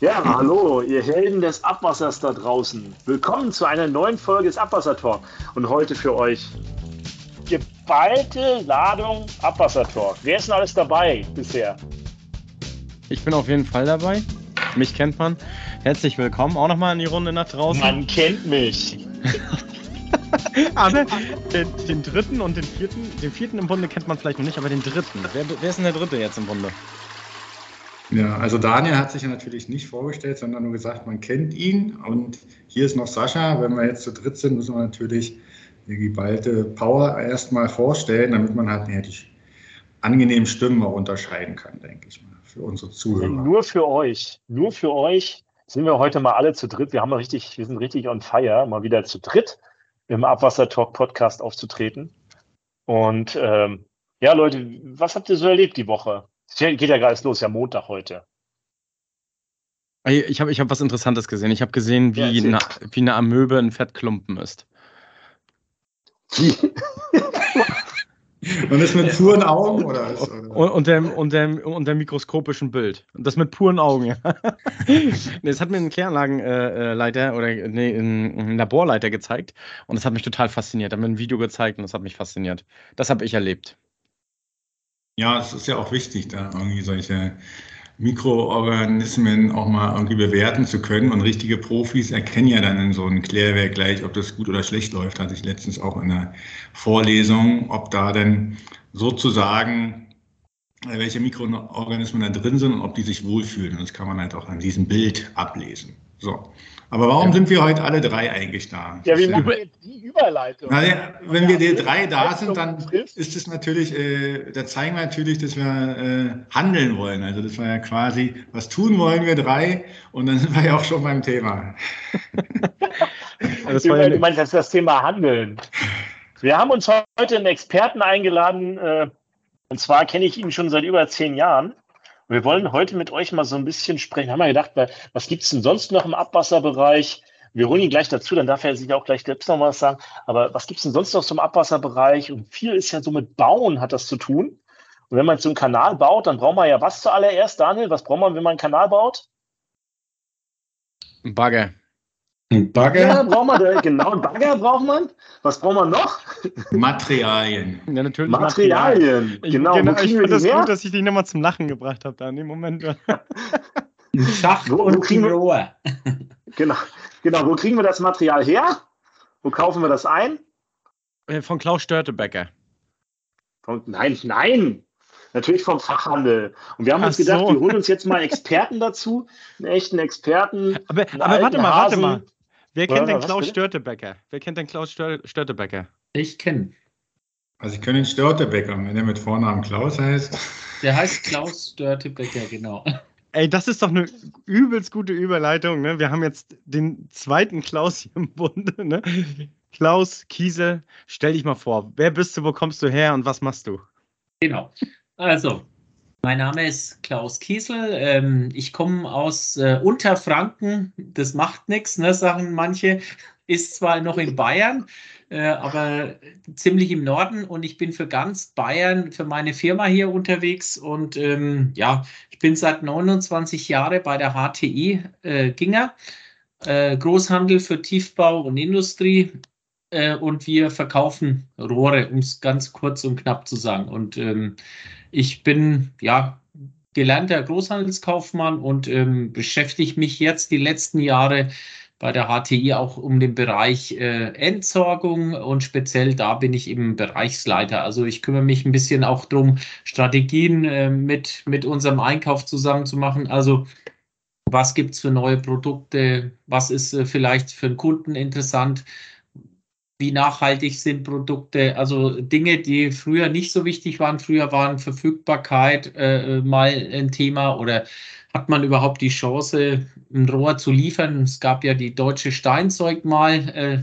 Ja, hallo, ihr Helden des Abwassers da draußen. Willkommen zu einer neuen Folge des Abwassertalk. Und heute für euch geballte Ladung Abwassertalk. Wer ist denn alles dabei bisher? Ich bin auf jeden Fall dabei. Mich kennt man. Herzlich willkommen auch nochmal in die Runde nach draußen. Man kennt mich. aber den, den, dritten und den vierten, den vierten im Bunde kennt man vielleicht noch nicht, aber den dritten. Wer, wer ist denn der dritte jetzt im Bunde? Ja, also Daniel hat sich ja natürlich nicht vorgestellt, sondern nur gesagt, man kennt ihn. Und hier ist noch Sascha. Wenn wir jetzt zu dritt sind, müssen wir natürlich die geballte Power erstmal vorstellen, damit man halt ja, die angenehmen Stimmen auch unterscheiden kann, denke ich mal, für unsere Zuhörer. Nur für euch, nur für euch sind wir heute mal alle zu dritt. Wir haben richtig, wir sind richtig on fire, mal wieder zu dritt im Abwasser Talk Podcast aufzutreten. Und ähm, ja, Leute, was habt ihr so erlebt die Woche? Es geht ja gerade los, ja Montag heute. Ich habe ich hab was Interessantes gesehen. Ich habe gesehen, wie, ja, eine, wie eine Amöbe ein Fettklumpen ist. Und das mit puren Augen oder? Und, und, dem, und, dem, und dem mikroskopischen Bild. Und das mit puren Augen, ja. das hat mir ein Kläranlagenleiter äh, oder nee, ein Laborleiter gezeigt und das hat mich total fasziniert. Er hat mir ein Video gezeigt und das hat mich fasziniert. Das habe ich erlebt. Ja, es ist ja auch wichtig, da irgendwie solche Mikroorganismen auch mal irgendwie bewerten zu können. Und richtige Profis erkennen ja dann in so einem Klärwerk gleich, ob das gut oder schlecht läuft. Hatte ich letztens auch in der Vorlesung, ob da denn sozusagen äh, welche Mikroorganismen da drin sind und ob die sich wohlfühlen. Und das kann man halt auch an diesem Bild ablesen. So. Aber warum ja. sind wir heute alle drei eigentlich da? Ja, wie machen wir die Überleitung? Na, ja, wenn wir die drei da sind, dann ist es natürlich, äh, da zeigen wir natürlich, dass wir äh, handeln wollen. Also das war ja quasi, was tun wollen wir drei? Und dann sind wir ja auch schon beim Thema. das war ja du meinst das, ist das Thema Handeln. Wir haben uns heute einen Experten eingeladen, äh, und zwar kenne ich ihn schon seit über zehn Jahren. Und wir wollen heute mit euch mal so ein bisschen sprechen. Haben wir gedacht, was gibt es denn sonst noch im Abwasserbereich? Wir holen ihn gleich dazu, dann darf er sich auch gleich selbst noch was sagen. Aber was gibt es denn sonst noch im Abwasserbereich? Und viel ist ja so mit Bauen hat das zu tun. Und wenn man so einen Kanal baut, dann braucht man ja was zuallererst, Daniel? Was braucht man, wenn man einen Kanal baut? Bagger. Ein Bagger? Ja, braucht man, genau, ein Bagger braucht man. Was braucht man noch? Materialien. Ja, natürlich. Materialien, Materialien. genau. genau ich finde das her? gut, dass ich dich nochmal zum Lachen gebracht habe da in dem Moment. ein Schacht wo, und ein Rohr. Genau, genau, wo kriegen wir das Material her? Wo kaufen wir das ein? Äh, von Klaus Störtebecker. Von, nein, nein, natürlich vom Fachhandel. Und wir haben Ach uns gedacht, so. wir holen uns jetzt mal Experten dazu, einen echten Experten. Aber, aber warte mal, Hasen. warte mal. Wer kennt denn Klaus Störtebecker? Wer kennt denn Klaus Störtebecker? Ich kenne. Also ich kenne den Störtebecker, wenn er mit Vornamen Klaus heißt. Der heißt Klaus Störtebecker, genau. Ey, das ist doch eine übelst gute Überleitung. Ne? Wir haben jetzt den zweiten Klaus hier im Bunde. Ne? Klaus Kiesel, stell dich mal vor. Wer bist du, wo kommst du her und was machst du? Genau. Also, mein Name ist Klaus Kiesel. Ähm, ich komme aus äh, Unterfranken. Das macht nichts, ne, sagen manche. Ist zwar noch in Bayern, äh, aber ziemlich im Norden und ich bin für ganz Bayern, für meine Firma hier unterwegs und ähm, ja, ich bin seit 29 Jahren bei der HTI äh, Ginger, äh, Großhandel für Tiefbau und Industrie äh, und wir verkaufen Rohre, um es ganz kurz und knapp zu sagen. Und ähm, ich bin ja gelernter Großhandelskaufmann und ähm, beschäftige mich jetzt die letzten Jahre bei der HTI auch um den Bereich äh, Entsorgung und speziell da bin ich eben Bereichsleiter. Also ich kümmere mich ein bisschen auch darum, Strategien äh, mit, mit unserem Einkauf zusammen zu machen. Also was gibt es für neue Produkte? Was ist äh, vielleicht für einen Kunden interessant? Wie nachhaltig sind Produkte, also Dinge, die früher nicht so wichtig waren. Früher waren Verfügbarkeit äh, mal ein Thema oder hat man überhaupt die Chance, ein Rohr zu liefern? Es gab ja die deutsche Steinzeug mal, äh,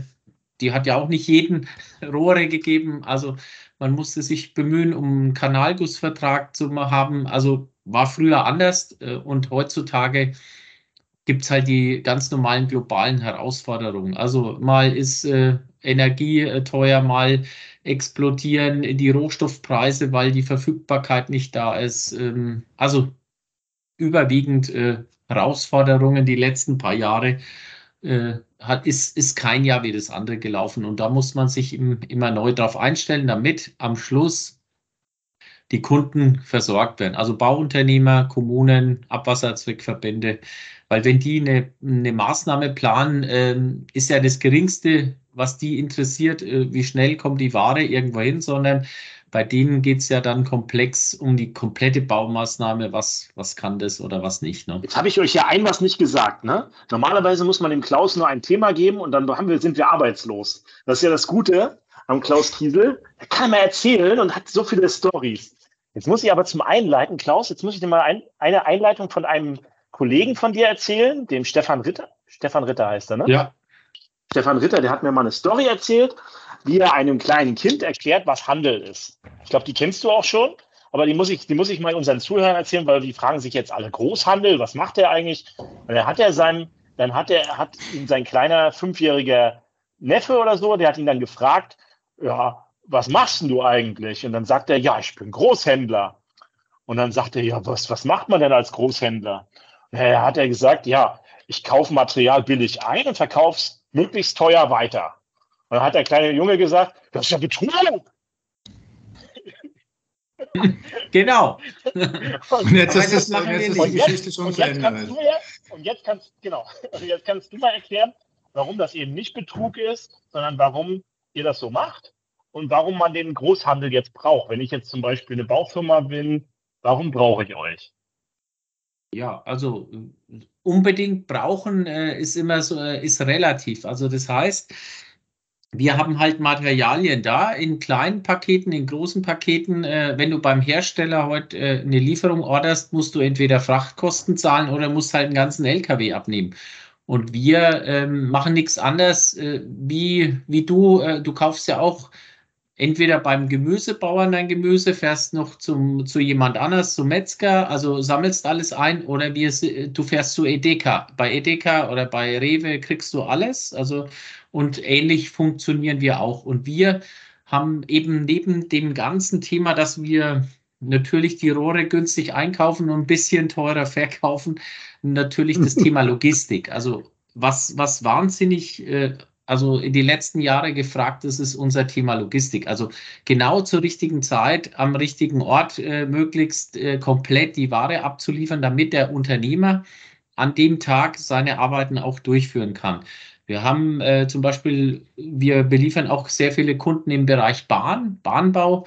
die hat ja auch nicht jeden Rohre gegeben. Also man musste sich bemühen, um einen Kanalgussvertrag zu haben. Also war früher anders äh, und heutzutage gibt es halt die ganz normalen globalen Herausforderungen. Also mal ist äh, Energie äh, teuer, mal explodieren die Rohstoffpreise, weil die Verfügbarkeit nicht da ist. Ähm, also überwiegend äh, Herausforderungen die letzten paar Jahre. Äh, hat, ist, ist kein Jahr wie das andere gelaufen. Und da muss man sich im, immer neu darauf einstellen, damit am Schluss die Kunden versorgt werden. Also Bauunternehmer, Kommunen, Abwasserzweckverbände. Weil wenn die eine, eine Maßnahme planen, ähm, ist ja das Geringste, was die interessiert, äh, wie schnell kommt die Ware irgendwo hin, sondern bei denen geht es ja dann komplex um die komplette Baumaßnahme, was, was kann das oder was nicht. Ne? Jetzt habe ich euch ja ein was nicht gesagt. Ne? Normalerweise muss man dem Klaus nur ein Thema geben und dann wir, sind wir arbeitslos. Das ist ja das Gute am Klaus Kiesel. Er kann mal erzählen und hat so viele Stories. Jetzt muss ich aber zum Einleiten, Klaus, jetzt muss ich dir mal ein, eine Einleitung von einem Kollegen von dir erzählen, dem Stefan Ritter. Stefan Ritter heißt er, ne? Ja. Stefan Ritter, der hat mir mal eine Story erzählt wie er einem kleinen Kind erklärt, was Handel ist. Ich glaube, die kennst du auch schon, aber die muss ich, die muss ich mal unseren Zuhörern erzählen, weil die fragen sich jetzt alle Großhandel, was macht er eigentlich? Und dann hat er sein, dann hat er, hat ihn sein kleiner fünfjähriger Neffe oder so, der hat ihn dann gefragt, ja, was machst du eigentlich? Und dann sagt er, ja, ich bin Großhändler. Und dann sagt er, ja, was, was macht man denn als Großhändler? Und dann hat er gesagt, ja, ich kaufe Material billig ein und verkaufe es möglichst teuer weiter. Und dann hat der kleine Junge gesagt, das ist ja Betrug. Genau. Und jetzt ist, das, und jetzt ist die Geschichte schon zu Ende. und jetzt kannst, genau, also jetzt kannst du mal erklären, warum das eben nicht Betrug ist, sondern warum ihr das so macht und warum man den Großhandel jetzt braucht. Wenn ich jetzt zum Beispiel eine Baufirma bin, warum brauche ich euch? Ja, also unbedingt brauchen äh, ist immer so, äh, ist relativ. Also das heißt, wir haben halt Materialien da in kleinen Paketen, in großen Paketen. Äh, wenn du beim Hersteller heute äh, eine Lieferung orderst, musst du entweder Frachtkosten zahlen oder musst halt einen ganzen LKW abnehmen. Und wir ähm, machen nichts anderes äh, wie, wie du. Äh, du kaufst ja auch entweder beim Gemüsebauern dein Gemüse, fährst noch zum, zu jemand anders, zum Metzger, also sammelst alles ein oder wir, du fährst zu Edeka. Bei Edeka oder bei Rewe kriegst du alles. Also und ähnlich funktionieren wir auch. Und wir haben eben neben dem ganzen Thema, dass wir natürlich die Rohre günstig einkaufen und ein bisschen teurer verkaufen, natürlich das Thema Logistik. Also was, was wahnsinnig, äh, also in die letzten Jahre gefragt ist, ist unser Thema Logistik. Also genau zur richtigen Zeit am richtigen Ort äh, möglichst äh, komplett die Ware abzuliefern, damit der Unternehmer an dem Tag seine Arbeiten auch durchführen kann. Wir haben äh, zum Beispiel, wir beliefern auch sehr viele Kunden im Bereich Bahn, Bahnbau,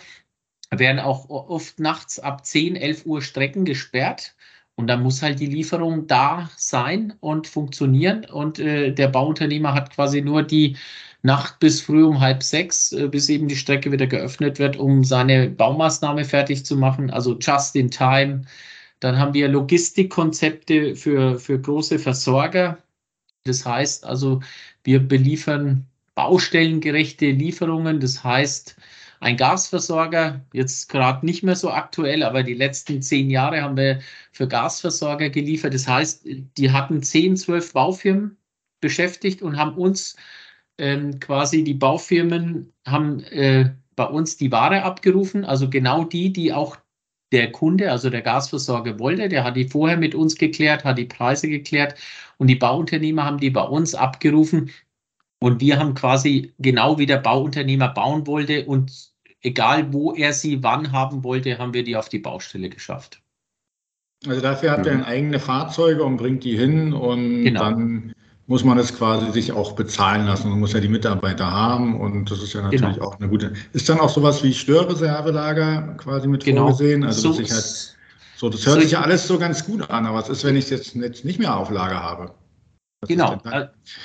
werden auch oft nachts ab 10, 11 Uhr Strecken gesperrt. Und dann muss halt die Lieferung da sein und funktionieren. Und äh, der Bauunternehmer hat quasi nur die Nacht bis früh um halb sechs, äh, bis eben die Strecke wieder geöffnet wird, um seine Baumaßnahme fertig zu machen. Also just in time. Dann haben wir Logistikkonzepte für, für große Versorger, das heißt also, wir beliefern baustellengerechte Lieferungen. Das heißt, ein Gasversorger, jetzt gerade nicht mehr so aktuell, aber die letzten zehn Jahre haben wir für Gasversorger geliefert. Das heißt, die hatten zehn, zwölf Baufirmen beschäftigt und haben uns ähm, quasi die Baufirmen haben äh, bei uns die Ware abgerufen, also genau die, die auch der Kunde, also der Gasversorger wollte, der hat die vorher mit uns geklärt, hat die Preise geklärt und die Bauunternehmer haben die bei uns abgerufen und wir haben quasi genau wie der Bauunternehmer bauen wollte und egal wo er sie wann haben wollte, haben wir die auf die Baustelle geschafft. Also dafür hat er mhm. eigene Fahrzeuge und bringt die hin und genau. dann muss man es quasi sich auch bezahlen lassen. Man muss ja die Mitarbeiter haben und das ist ja natürlich genau. auch eine gute. Ist dann auch sowas wie Störreservelager quasi mit genau. vorgesehen? Also so, halt, so, das hört so sich ja alles so ganz gut an, aber was ist, wenn ich es jetzt, jetzt nicht mehr auf Lager habe? Was genau.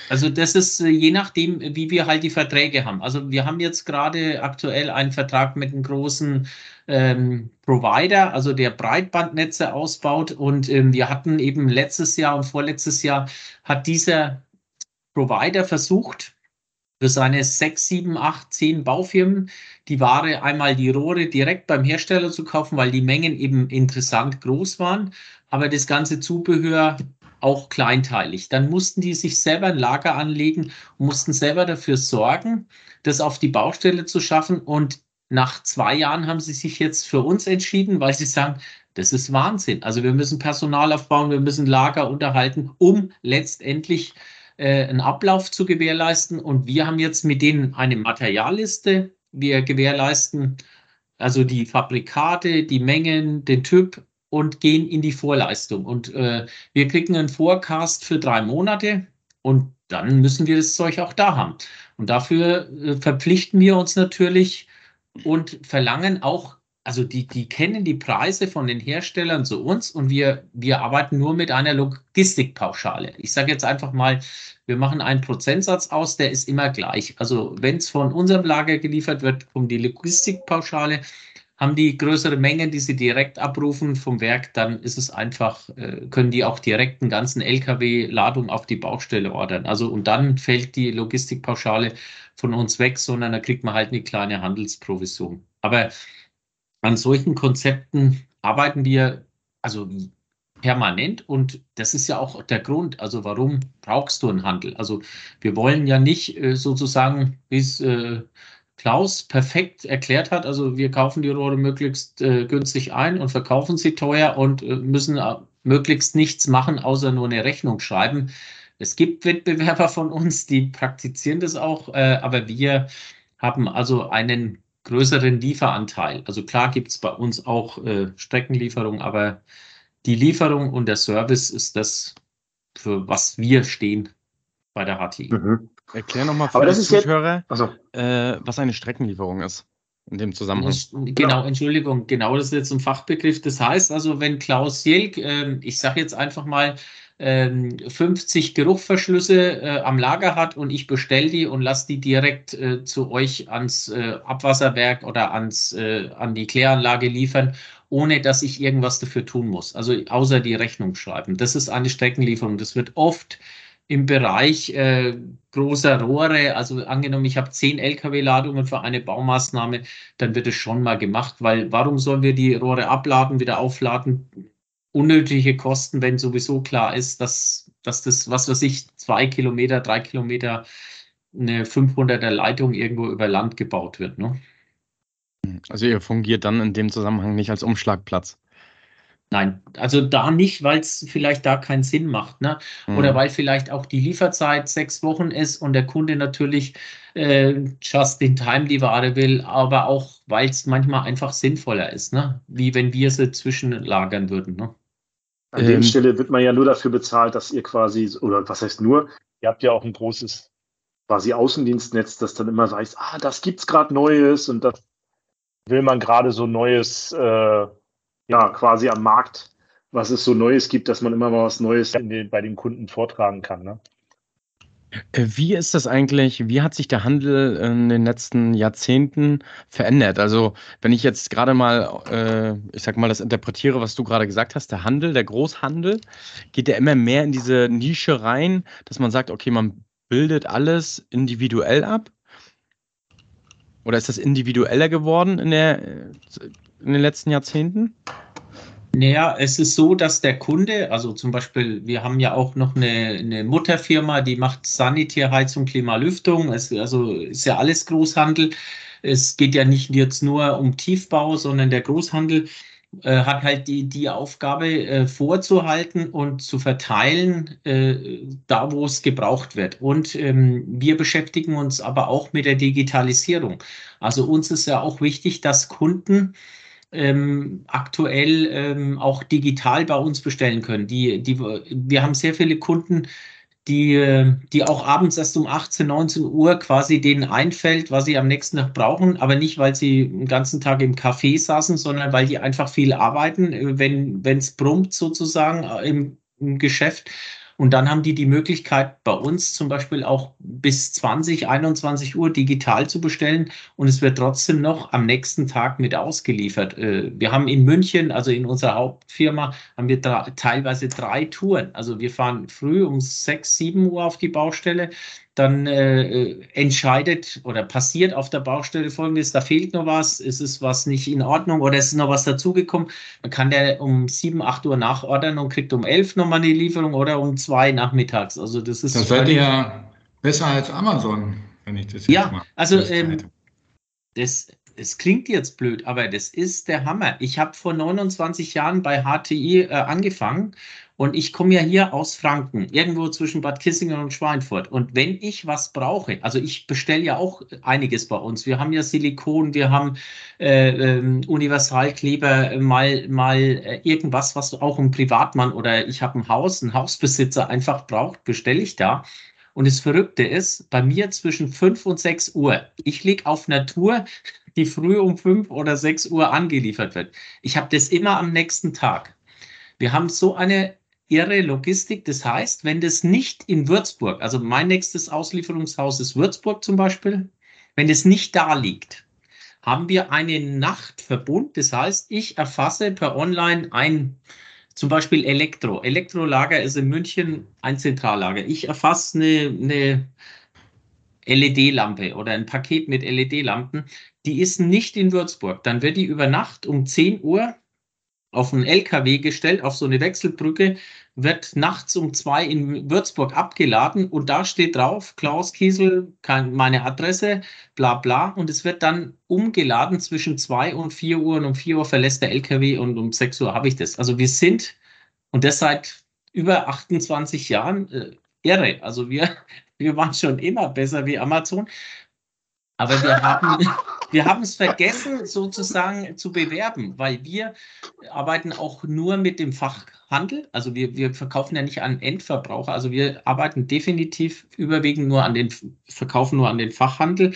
Also das ist äh, je nachdem, wie wir halt die Verträge haben. Also wir haben jetzt gerade aktuell einen Vertrag mit einem großen ähm, Provider, also der Breitbandnetze ausbaut. Und ähm, wir hatten eben letztes Jahr und vorletztes Jahr hat dieser Provider versucht, für seine sechs, sieben, acht, zehn Baufirmen die Ware einmal die Rohre direkt beim Hersteller zu kaufen, weil die Mengen eben interessant groß waren, aber das ganze Zubehör auch kleinteilig. Dann mussten die sich selber ein Lager anlegen mussten selber dafür sorgen, das auf die Baustelle zu schaffen und nach zwei Jahren haben sie sich jetzt für uns entschieden, weil sie sagen, Das ist Wahnsinn. Also wir müssen Personal aufbauen, wir müssen Lager unterhalten, um letztendlich äh, einen Ablauf zu gewährleisten. Und wir haben jetzt mit denen eine Materialliste. Wir gewährleisten also die Fabrikate, die Mengen, den Typ und gehen in die Vorleistung. Und äh, wir kriegen einen Forecast für drei Monate und dann müssen wir das Zeug auch da haben. Und dafür äh, verpflichten wir uns natürlich und verlangen auch also die, die kennen die Preise von den Herstellern zu uns und wir, wir arbeiten nur mit einer Logistikpauschale. Ich sage jetzt einfach mal, wir machen einen Prozentsatz aus, der ist immer gleich. Also wenn es von unserem Lager geliefert wird, um die Logistikpauschale, haben die größere Mengen, die sie direkt abrufen vom Werk, dann ist es einfach, äh, können die auch direkt einen ganzen LKW-Ladung auf die Baustelle ordern. Also und dann fällt die Logistikpauschale von uns weg, sondern da kriegt man halt eine kleine Handelsprovision. Aber an solchen Konzepten arbeiten wir also permanent und das ist ja auch der Grund, also warum brauchst du einen Handel? Also wir wollen ja nicht äh, sozusagen, es äh, Klaus perfekt erklärt hat, also wir kaufen die Rohre möglichst äh, günstig ein und verkaufen sie teuer und äh, müssen äh, möglichst nichts machen, außer nur eine Rechnung schreiben. Es gibt Wettbewerber von uns, die praktizieren das auch, äh, aber wir haben also einen größeren Lieferanteil. Also klar gibt es bei uns auch äh, Streckenlieferung, aber die Lieferung und der Service ist das, für was wir stehen bei der HTI. Mhm. Erklär nochmal für die Zuhörer, also. äh, was eine Streckenlieferung ist in dem Zusammenhang. Genau, Entschuldigung, genau, das ist jetzt ein Fachbegriff. Das heißt also, wenn Klaus Jelk, äh, ich sage jetzt einfach mal, 50 ähm, Geruchverschlüsse äh, am Lager hat und ich bestelle die und lasse die direkt äh, zu euch ans äh, Abwasserwerk oder ans, äh, an die Kläranlage liefern, ohne dass ich irgendwas dafür tun muss. Also außer die Rechnung schreiben. Das ist eine Streckenlieferung. Das wird oft im Bereich äh, großer Rohre, also angenommen, ich habe zehn Lkw-Ladungen für eine Baumaßnahme, dann wird es schon mal gemacht, weil warum sollen wir die Rohre abladen, wieder aufladen? unnötige Kosten, wenn sowieso klar ist, dass, dass das, was weiß ich, zwei Kilometer, drei Kilometer eine 500er Leitung irgendwo über Land gebaut wird. Ne? Also ihr fungiert dann in dem Zusammenhang nicht als Umschlagplatz. Nein, also da nicht, weil es vielleicht da keinen Sinn macht, ne? Mhm. Oder weil vielleicht auch die Lieferzeit sechs Wochen ist und der Kunde natürlich äh, just in time die Ware will, aber auch, weil es manchmal einfach sinnvoller ist, ne? Wie wenn wir sie zwischenlagern würden, ne? An ähm, der Stelle wird man ja nur dafür bezahlt, dass ihr quasi, oder was heißt nur, ihr habt ja auch ein großes quasi Außendienstnetz, das dann immer weiß, ah, das gibt's gerade Neues und das will man gerade so Neues, äh, ja, quasi am Markt, was es so Neues gibt, dass man immer mal was Neues den, bei den Kunden vortragen kann. Ne? Äh, wie ist das eigentlich? Wie hat sich der Handel in den letzten Jahrzehnten verändert? Also, wenn ich jetzt gerade mal, äh, ich sag mal, das interpretiere, was du gerade gesagt hast, der Handel, der Großhandel, geht ja immer mehr in diese Nische rein, dass man sagt, okay, man bildet alles individuell ab? Oder ist das individueller geworden in, der, in den letzten Jahrzehnten? Naja, es ist so, dass der Kunde, also zum Beispiel, wir haben ja auch noch eine, eine Mutterfirma, die macht Sanitärheizung, Klimalüftung. Es, also ist ja alles Großhandel. Es geht ja nicht jetzt nur um Tiefbau, sondern der Großhandel äh, hat halt die, die Aufgabe äh, vorzuhalten und zu verteilen, äh, da wo es gebraucht wird. Und ähm, wir beschäftigen uns aber auch mit der Digitalisierung. Also uns ist ja auch wichtig, dass Kunden ähm, aktuell ähm, auch digital bei uns bestellen können. Die, die, wir haben sehr viele Kunden, die, die auch abends erst um 18, 19 Uhr quasi denen einfällt, was sie am nächsten Tag brauchen, aber nicht, weil sie den ganzen Tag im Café saßen, sondern weil die einfach viel arbeiten, wenn es brummt sozusagen äh, im, im Geschäft und dann haben die die Möglichkeit, bei uns zum Beispiel auch bis 20, 21 Uhr digital zu bestellen und es wird trotzdem noch am nächsten Tag mit ausgeliefert. Äh, wir haben in München, also in unserer Hauptfirma, haben wir teilweise drei Touren. Also wir fahren früh um 6, 7 Uhr auf die Baustelle, dann äh, entscheidet oder passiert auf der Baustelle folgendes, da fehlt noch was, ist es was nicht in Ordnung oder ist noch was dazugekommen, dann kann der um 7, 8 Uhr nachordern und kriegt um 11 nochmal eine Lieferung oder um 2 nachmittags. Also das ist... Das seid ihr ja besser als Amazon, wenn ich das jetzt Ja, mal also ähm, das, das klingt jetzt blöd, aber das ist der Hammer. Ich habe vor 29 Jahren bei HTI äh, angefangen und ich komme ja hier aus Franken, irgendwo zwischen Bad Kissingen und Schweinfurt. Und wenn ich was brauche, also ich bestelle ja auch einiges bei uns. Wir haben ja Silikon, wir haben äh, äh, Universalkleber, mal, mal äh, irgendwas, was auch ein Privatmann oder ich habe ein Haus, ein Hausbesitzer einfach braucht, bestelle ich da. Und das Verrückte ist, bei mir zwischen 5 und 6 Uhr, ich liege auf Natur, die früh um 5 oder 6 Uhr angeliefert wird. Ich habe das immer am nächsten Tag. Wir haben so eine irre Logistik. Das heißt, wenn das nicht in Würzburg, also mein nächstes Auslieferungshaus ist Würzburg zum Beispiel, wenn das nicht da liegt, haben wir einen Nachtverbund. Das heißt, ich erfasse per Online ein, zum Beispiel Elektro. Elektrolager ist in München ein Zentrallager. Ich erfasse eine, eine LED-Lampe oder ein Paket mit LED-Lampen. Die ist nicht in Würzburg. Dann wird die über Nacht um 10 Uhr auf einen LKW gestellt, auf so eine Wechselbrücke, wird nachts um zwei in Würzburg abgeladen und da steht drauf, Klaus Kiesel, meine Adresse, bla bla. Und es wird dann umgeladen zwischen zwei und vier Uhr und um vier Uhr verlässt der LKW und um sechs Uhr habe ich das. Also wir sind, und das seit über 28 Jahren, äh, irre. Also wir, wir waren schon immer besser wie Amazon. Aber wir haben, wir haben es vergessen, sozusagen zu bewerben, weil wir arbeiten auch nur mit dem Fachhandel. Also wir, wir verkaufen ja nicht an Endverbraucher. Also wir arbeiten definitiv überwiegend nur an den, verkaufen nur an den Fachhandel.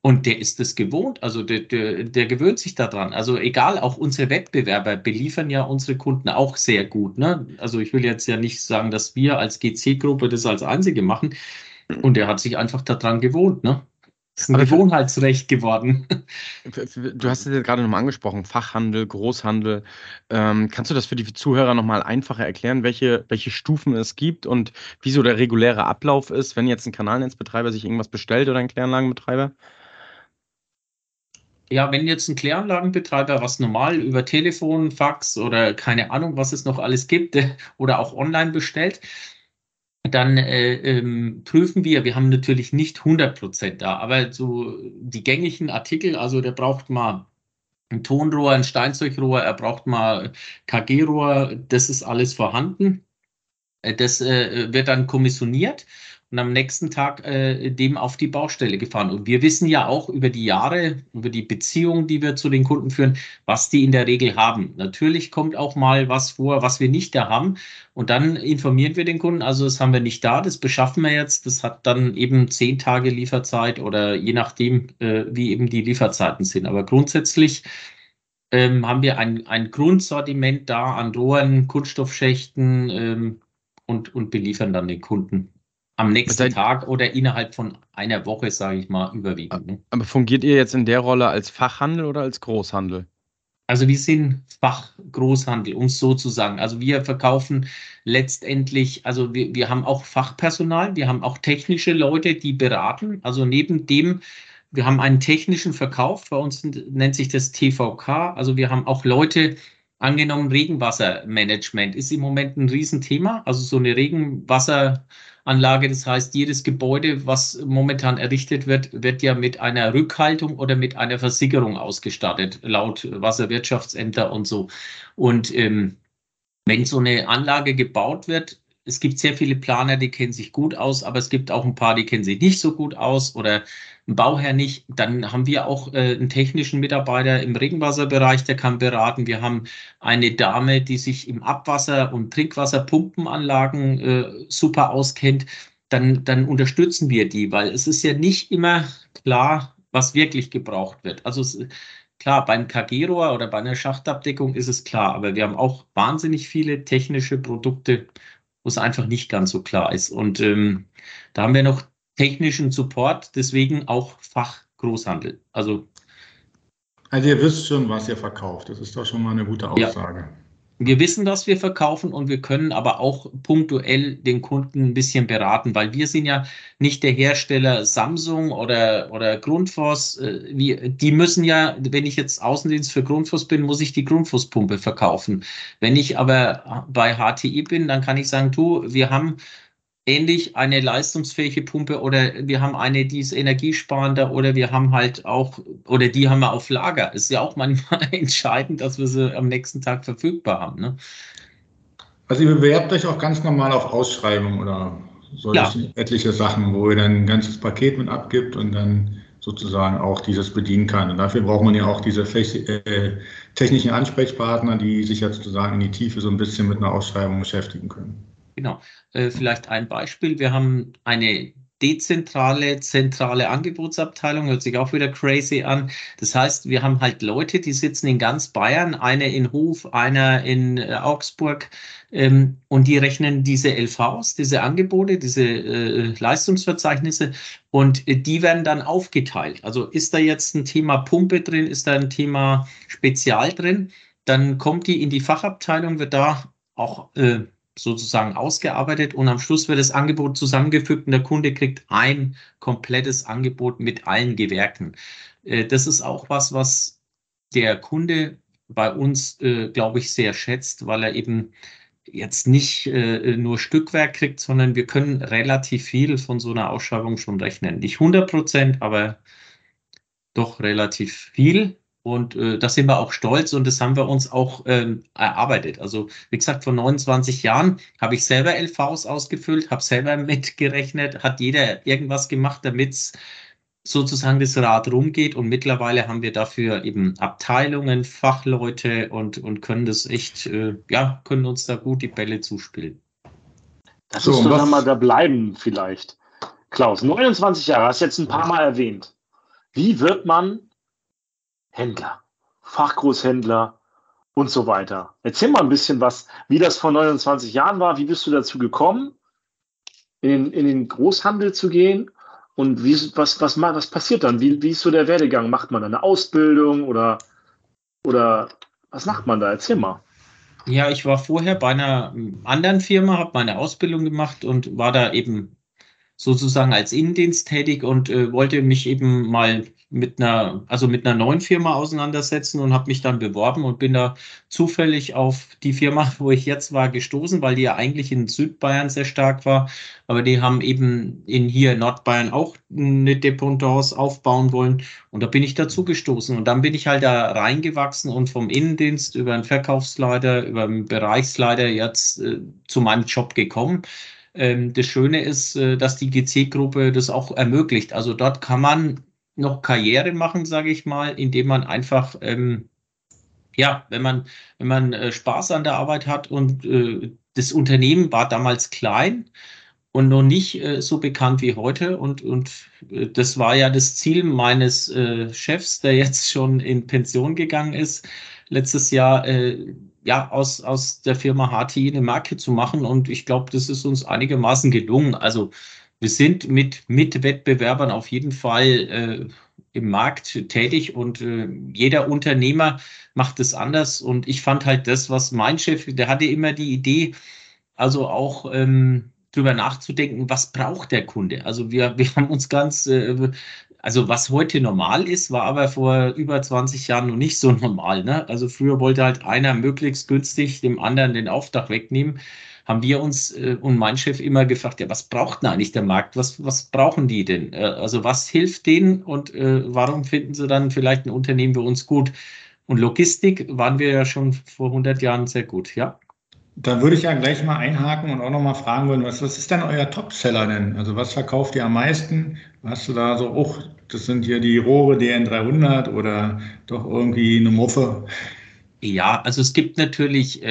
Und der ist es gewohnt, also der, der, der gewöhnt sich daran. Also egal, auch unsere Wettbewerber beliefern ja unsere Kunden auch sehr gut. Ne? Also ich will jetzt ja nicht sagen, dass wir als GC-Gruppe das als Einzige machen. Und der hat sich einfach daran gewohnt. Ne? Ist ein Gewohnheitsrecht geworden. Du hast es ja gerade nochmal angesprochen, Fachhandel, Großhandel. Ähm, kannst du das für die Zuhörer nochmal einfacher erklären, welche, welche Stufen es gibt und wie so der reguläre Ablauf ist, wenn jetzt ein Kanalnetzbetreiber sich irgendwas bestellt oder ein Kläranlagenbetreiber? Ja, wenn jetzt ein Kläranlagenbetreiber was normal über Telefon, Fax oder keine Ahnung, was es noch alles gibt oder auch online bestellt, dann äh, ähm, prüfen wir, wir haben natürlich nicht 100 Prozent da, aber so die gängigen Artikel, also der braucht mal ein Tonrohr, ein Steinzeugrohr, er braucht mal KG-Rohr, das ist alles vorhanden. Äh, das äh, wird dann kommissioniert und am nächsten Tag äh, dem auf die Baustelle gefahren. Und wir wissen ja auch über die Jahre, über die Beziehungen, die wir zu den Kunden führen, was die in der Regel haben. Natürlich kommt auch mal was vor, was wir nicht da haben. Und dann informieren wir den Kunden, also das haben wir nicht da, das beschaffen wir jetzt. Das hat dann eben zehn Tage Lieferzeit oder je nachdem, äh, wie eben die Lieferzeiten sind. Aber grundsätzlich ähm, haben wir ein, ein Grundsortiment da an Rohren, Kunststoffschächten ähm, und, und beliefern dann den Kunden am nächsten Seid, Tag oder innerhalb von einer Woche, sage ich mal, überwiegend. Ne? Aber fungiert ihr jetzt in der Rolle als Fachhandel oder als Großhandel? Also wir sind Fachgroßhandel, um es so zu sagen. Also wir verkaufen letztendlich, also wir, wir haben auch Fachpersonal, wir haben auch technische Leute, die beraten. Also neben dem, wir haben einen technischen Verkauf, bei uns nennt sich das TVK. Also wir haben auch Leute, angenommen Regenwassermanagement ist im Moment ein Riesenthema. Also so eine Regenwasser Anlage. Das heißt, jedes Gebäude, was momentan errichtet wird, wird ja mit einer Rückhaltung oder mit einer Versicherung ausgestattet, laut Wasserwirtschaftsämter und so. Und ähm, wenn so eine Anlage gebaut wird, es gibt sehr viele Planer, die kennen sich gut aus, aber es gibt auch ein paar, die kennen sich nicht so gut aus oder ein Bauherr nicht. Dann haben wir auch äh, einen technischen Mitarbeiter im Regenwasserbereich, der kann beraten. Wir haben eine Dame, die sich im Abwasser- und Trinkwasserpumpenanlagen äh, super auskennt. Dann, dann unterstützen wir die, weil es ist ja nicht immer klar, was wirklich gebraucht wird. Also es, klar, beim KG-Rohr oder bei einer Schachtabdeckung ist es klar, aber wir haben auch wahnsinnig viele technische Produkte, wo es einfach nicht ganz so klar ist. Und ähm, da haben wir noch technischen Support, deswegen auch Fachgroßhandel. Also, also ihr wisst schon, was ihr verkauft. Das ist doch schon mal eine gute Aussage. Ja. Wir wissen, dass wir verkaufen und wir können aber auch punktuell den Kunden ein bisschen beraten, weil wir sind ja nicht der Hersteller Samsung oder, oder Grundfos. Äh, die müssen ja, wenn ich jetzt Außendienst für Grundfos bin, muss ich die Grundfospumpe verkaufen. Wenn ich aber bei HTI bin, dann kann ich sagen, du, wir haben ähnlich eine leistungsfähige Pumpe oder wir haben eine, die ist energiesparender oder wir haben halt auch, oder die haben wir auf Lager. Ist ja auch manchmal entscheidend, dass wir sie am nächsten Tag verfügbar haben. Ne? Also ihr bewerbt euch auch ganz normal auf Ausschreibung oder solche ja. etliche Sachen, wo ihr dann ein ganzes Paket mit abgibt und dann sozusagen auch dieses bedienen kann. Und dafür braucht man ja auch diese äh, technischen Ansprechpartner, die sich ja sozusagen in die Tiefe so ein bisschen mit einer Ausschreibung beschäftigen können. Genau. Äh, vielleicht ein Beispiel. Wir haben eine dezentrale, zentrale Angebotsabteilung, hört sich auch wieder crazy an. Das heißt, wir haben halt Leute, die sitzen in ganz Bayern, einer in Hof, einer in äh, Augsburg, ähm, und die rechnen diese LVs, diese Angebote, diese äh, Leistungsverzeichnisse und die werden dann aufgeteilt. Also ist da jetzt ein Thema Pumpe drin, ist da ein Thema Spezial drin, dann kommt die in die Fachabteilung, wird da auch äh, sozusagen ausgearbeitet und am Schluss wird das Angebot zusammengefügt und der Kunde kriegt ein komplettes Angebot mit allen Gewerken. Äh, das ist auch was, was der Kunde bei uns, äh, glaube ich, sehr schätzt, weil er eben jetzt nicht äh, nur Stückwerk kriegt, sondern wir können relativ viel von so einer Ausschreibung schon rechnen. Nicht 100 Prozent, aber doch relativ viel. Und äh, da sind wir auch stolz und das haben wir uns auch ähm, erarbeitet. Also wie gesagt, vor 29 Jahren habe ich selber LVs ausgefüllt, habe selber mitgerechnet, hat jeder irgendwas gemacht, damit sozusagen das Rad rumgeht. Und mittlerweile haben wir dafür eben Abteilungen, Fachleute und, und können das echt, äh, ja, können uns da gut die Bälle zuspielen. Das so, ist doch mal da bleiben vielleicht. Klaus, 29 Jahre, hast du jetzt ein paar Mal erwähnt. Wie wird man Händler, Fachgroßhändler und so weiter. Erzähl mal ein bisschen was, wie das vor 29 Jahren war. Wie bist du dazu gekommen, in den, in den Großhandel zu gehen? Und wie, was, was, was passiert dann? Wie, wie ist so der Werdegang? Macht man eine Ausbildung oder, oder was macht man da? Erzähl mal. Ja, ich war vorher bei einer anderen Firma, habe meine Ausbildung gemacht und war da eben sozusagen als Innendienst tätig und äh, wollte mich eben mal mit einer, also mit einer neuen Firma auseinandersetzen und habe mich dann beworben und bin da zufällig auf die Firma, wo ich jetzt war, gestoßen, weil die ja eigentlich in Südbayern sehr stark war. Aber die haben eben in hier Nordbayern auch eine Dependance aufbauen wollen. Und da bin ich dazu gestoßen. Und dann bin ich halt da reingewachsen und vom Innendienst über den Verkaufsleiter, über den Bereichsleiter jetzt äh, zu meinem Job gekommen. Ähm, das Schöne ist, äh, dass die GC-Gruppe das auch ermöglicht. Also dort kann man noch Karriere machen, sage ich mal, indem man einfach, ähm, ja, wenn man, wenn man äh, Spaß an der Arbeit hat und äh, das Unternehmen war damals klein und noch nicht äh, so bekannt wie heute und, und äh, das war ja das Ziel meines äh, Chefs, der jetzt schon in Pension gegangen ist, letztes Jahr, äh, ja, aus, aus der Firma HTI eine Marke zu machen und ich glaube, das ist uns einigermaßen gelungen. Also wir sind mit Mitwettbewerbern auf jeden Fall äh, im Markt tätig und äh, jeder Unternehmer macht es anders. Und ich fand halt das, was mein Chef, der hatte immer die Idee, also auch ähm, drüber nachzudenken, was braucht der Kunde? Also wir, wir haben uns ganz, äh, also was heute normal ist, war aber vor über 20 Jahren noch nicht so normal. Ne? Also früher wollte halt einer möglichst günstig dem anderen den Auftrag wegnehmen haben wir uns äh, und mein Chef immer gefragt, ja, was braucht denn eigentlich der Markt? Was, was brauchen die denn? Äh, also was hilft denen und äh, warum finden sie dann vielleicht ein Unternehmen bei uns gut? Und Logistik waren wir ja schon vor 100 Jahren sehr gut, ja. Da würde ich ja gleich mal einhaken und auch nochmal fragen wollen, was, was ist denn euer Topseller denn? Also was verkauft ihr am meisten? Hast du da so, oh, das sind hier die Rohre DN300 oder doch irgendwie eine Muffe? Ja, also es gibt natürlich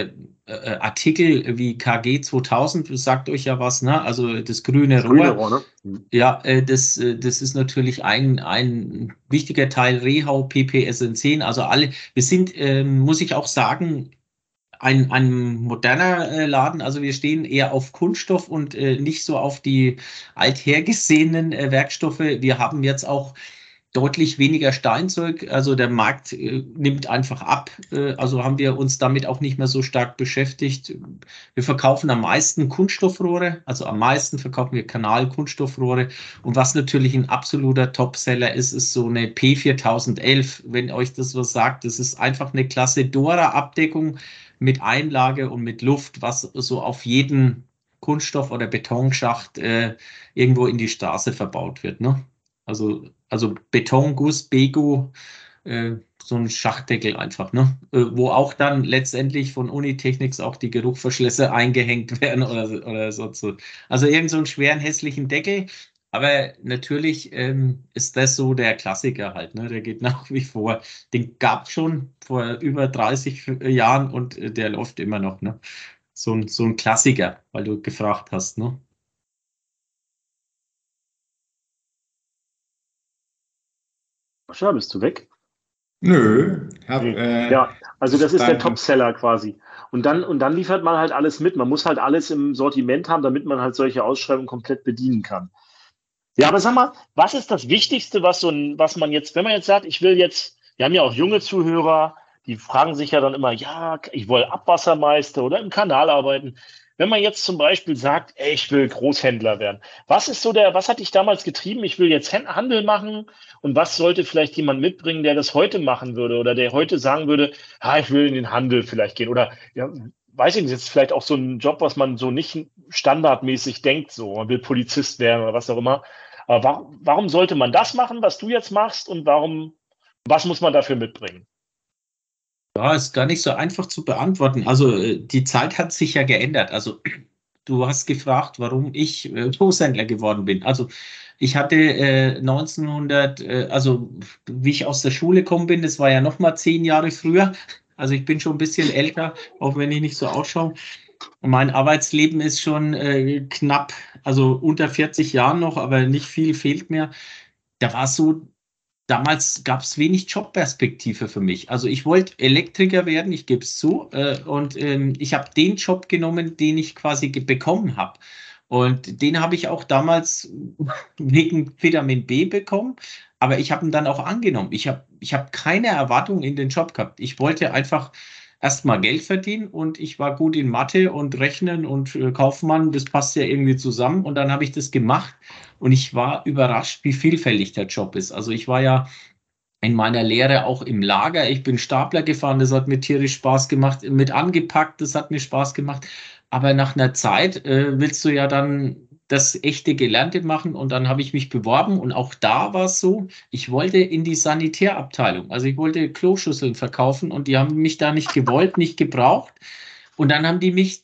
äh, äh, Artikel wie KG 2000, sagt euch ja was, ne? Also das grüne das Rohr. Grüne Rohr ne? Mhm. Ja, äh, das, äh, das ist natürlich ein, ein wichtiger Teil Rehau, PPSN10. Also alle, wir sind, ähm, muss ich auch sagen, ein, ein moderner äh, Laden. Also wir stehen eher auf Kunststoff und äh, nicht so auf die althergesehenen Werkstoffe. Wir haben jetzt auch deutlich weniger Steinzeug. Also der Markt äh, nimmt einfach ab. Äh, also haben wir uns damit auch nicht mehr so stark beschäftigt. Wir verkaufen am meisten Kunststoffrohre, also am meisten verkaufen wir Kanal-Kunststoffrohre. Und was natürlich ein absoluter Topseller ist, ist so eine P4011. Wenn euch das was sagt, das ist einfach eine Klasse Dora-Abdeckung mit Einlage und mit Luft, was so auf jeden Kunststoff- oder Betonschacht äh, irgendwo in die Straße verbaut wird. Ne? Also, also Beton, Guss, Begu, äh, so ein Schachtdeckel einfach, ne? Äh, wo auch dann letztendlich von Unitechnics auch die Geruchverschlüsse eingehängt werden oder, oder so. Also irgend so einen schweren, hässlichen Deckel. Aber natürlich ähm, ist das so der Klassiker halt, ne? Der geht nach wie vor. Den gab es schon vor über 30 Jahren und äh, der läuft immer noch, ne? So ein, so ein Klassiker, weil du gefragt hast, ne? Sascha, bist du weg? Nö. Hab, äh, ja, also das ist der Topseller quasi. Und dann, und dann liefert man halt alles mit. Man muss halt alles im Sortiment haben, damit man halt solche Ausschreibungen komplett bedienen kann. Ja, aber sag mal, was ist das Wichtigste, was so ein, was man jetzt, wenn man jetzt sagt, ich will jetzt, wir haben ja auch junge Zuhörer, die fragen sich ja dann immer, ja, ich will Abwassermeister oder im Kanal arbeiten. Wenn man jetzt zum Beispiel sagt, ey, ich will Großhändler werden, was ist so der, was hat dich damals getrieben? Ich will jetzt Handel machen und was sollte vielleicht jemand mitbringen, der das heute machen würde oder der heute sagen würde, ah, ich will in den Handel vielleicht gehen oder ja, weiß ich nicht, ist vielleicht auch so ein Job, was man so nicht standardmäßig denkt, so man will Polizist werden oder was auch immer. Aber warum sollte man das machen, was du jetzt machst und warum, was muss man dafür mitbringen? Ja, ist gar nicht so einfach zu beantworten. Also äh, die Zeit hat sich ja geändert. Also du hast gefragt, warum ich äh, Großhändler geworden bin. Also ich hatte äh, 1900, äh, also wie ich aus der Schule gekommen bin, das war ja noch mal zehn Jahre früher. Also ich bin schon ein bisschen älter, auch wenn ich nicht so ausschaue. Mein Arbeitsleben ist schon äh, knapp, also unter 40 Jahren noch, aber nicht viel fehlt mehr. Da war es so, damals gab es wenig Jobperspektive für mich. Also ich wollte Elektriker werden, ich gebe es zu. Äh, und ähm, ich habe den Job genommen, den ich quasi bekommen habe. Und den habe ich auch damals wegen Vitamin B bekommen, aber ich habe ihn dann auch angenommen. Ich habe ich hab keine Erwartung in den Job gehabt. Ich wollte einfach erstmal Geld verdienen und ich war gut in Mathe und Rechnen und äh, Kaufmann, das passt ja irgendwie zusammen und dann habe ich das gemacht und ich war überrascht, wie vielfältig der Job ist. Also ich war ja in meiner Lehre auch im Lager. Ich bin Stapler gefahren, das hat mir tierisch Spaß gemacht. Mit angepackt, das hat mir Spaß gemacht. Aber nach einer Zeit äh, willst du ja dann das echte Gelernte machen und dann habe ich mich beworben und auch da war es so, ich wollte in die Sanitärabteilung, also ich wollte Kloschüsseln verkaufen und die haben mich da nicht gewollt, nicht gebraucht. Und dann haben die mich,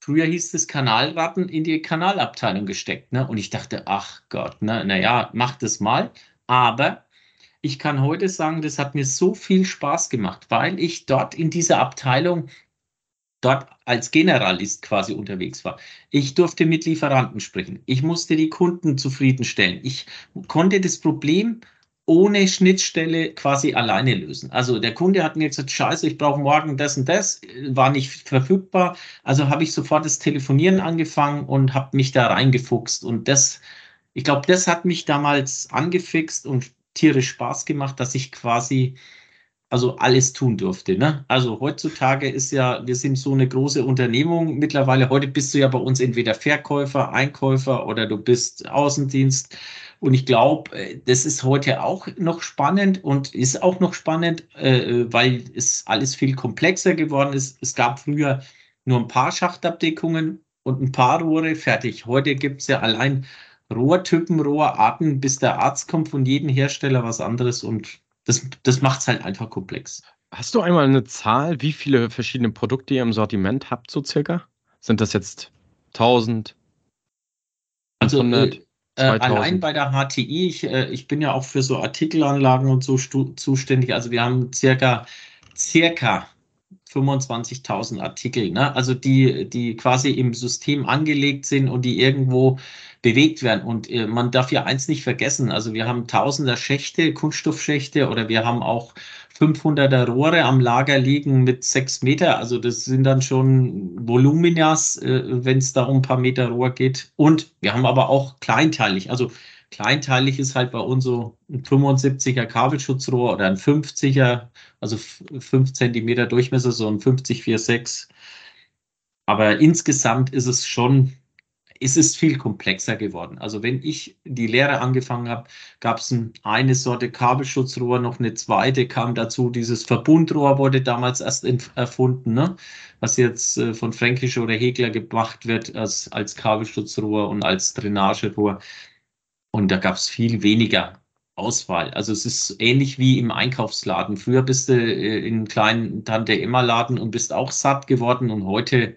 früher hieß es Kanalratten, in die Kanalabteilung gesteckt ne? und ich dachte, ach Gott, ne, naja, mach das mal, aber ich kann heute sagen, das hat mir so viel Spaß gemacht, weil ich dort in dieser Abteilung dort als Generalist quasi unterwegs war. Ich durfte mit Lieferanten sprechen. Ich musste die Kunden zufriedenstellen. Ich konnte das Problem ohne Schnittstelle quasi alleine lösen. Also der Kunde hat mir gesagt, scheiße, ich brauche morgen das und das, war nicht verfügbar. Also habe ich sofort das Telefonieren angefangen und habe mich da reingefuchst. Und das, ich glaube, das hat mich damals angefixt und tierisch Spaß gemacht, dass ich quasi also alles tun durfte. Ne? Also heutzutage ist ja, wir sind so eine große Unternehmung. Mittlerweile, heute bist du ja bei uns entweder Verkäufer, Einkäufer oder du bist Außendienst. Und ich glaube, äh, das ist heute auch noch spannend und ist auch noch spannend, äh, weil es alles viel komplexer geworden ist. Es gab früher nur ein paar Schachtabdeckungen und ein paar Rohre, fertig. Heute gibt es ja allein Rohrtypen, Rohrarten, bis der Arzt kommt von jedem Hersteller was anderes und das, das macht es halt einfach komplex. Hast du einmal eine Zahl, wie viele verschiedene Produkte ihr im Sortiment habt, so circa? Sind das jetzt 1000? Also, 500, äh, äh allein bei der HTI, ich, äh, ich bin ja auch für so Artikelanlagen und so zuständig. Also, wir haben circa, circa 25.000 Artikel, ne? also die, die quasi im System angelegt sind und die irgendwo bewegt werden. Und äh, man darf ja eins nicht vergessen, also wir haben tausender Schächte, Kunststoffschächte oder wir haben auch 500er Rohre am Lager liegen mit sechs Meter. Also das sind dann schon Voluminas, äh, wenn es da um ein paar Meter Rohr geht. Und wir haben aber auch kleinteilig, also kleinteilig ist halt bei uns so ein 75er Kabelschutzrohr oder ein 50er, also 5 Zentimeter Durchmesser, so ein 50 46. Aber insgesamt ist es schon es ist viel komplexer geworden. Also wenn ich die Lehre angefangen habe, gab es ein, eine Sorte Kabelschutzrohr, noch eine zweite kam dazu. Dieses Verbundrohr wurde damals erst erfunden, ne? was jetzt äh, von Fränkisch oder Hegler gemacht wird als, als Kabelschutzrohr und als Drainagerohr. Und da gab es viel weniger Auswahl. Also es ist ähnlich wie im Einkaufsladen. Früher bist du äh, in kleinen Tante-Emma-Laden und bist auch satt geworden und heute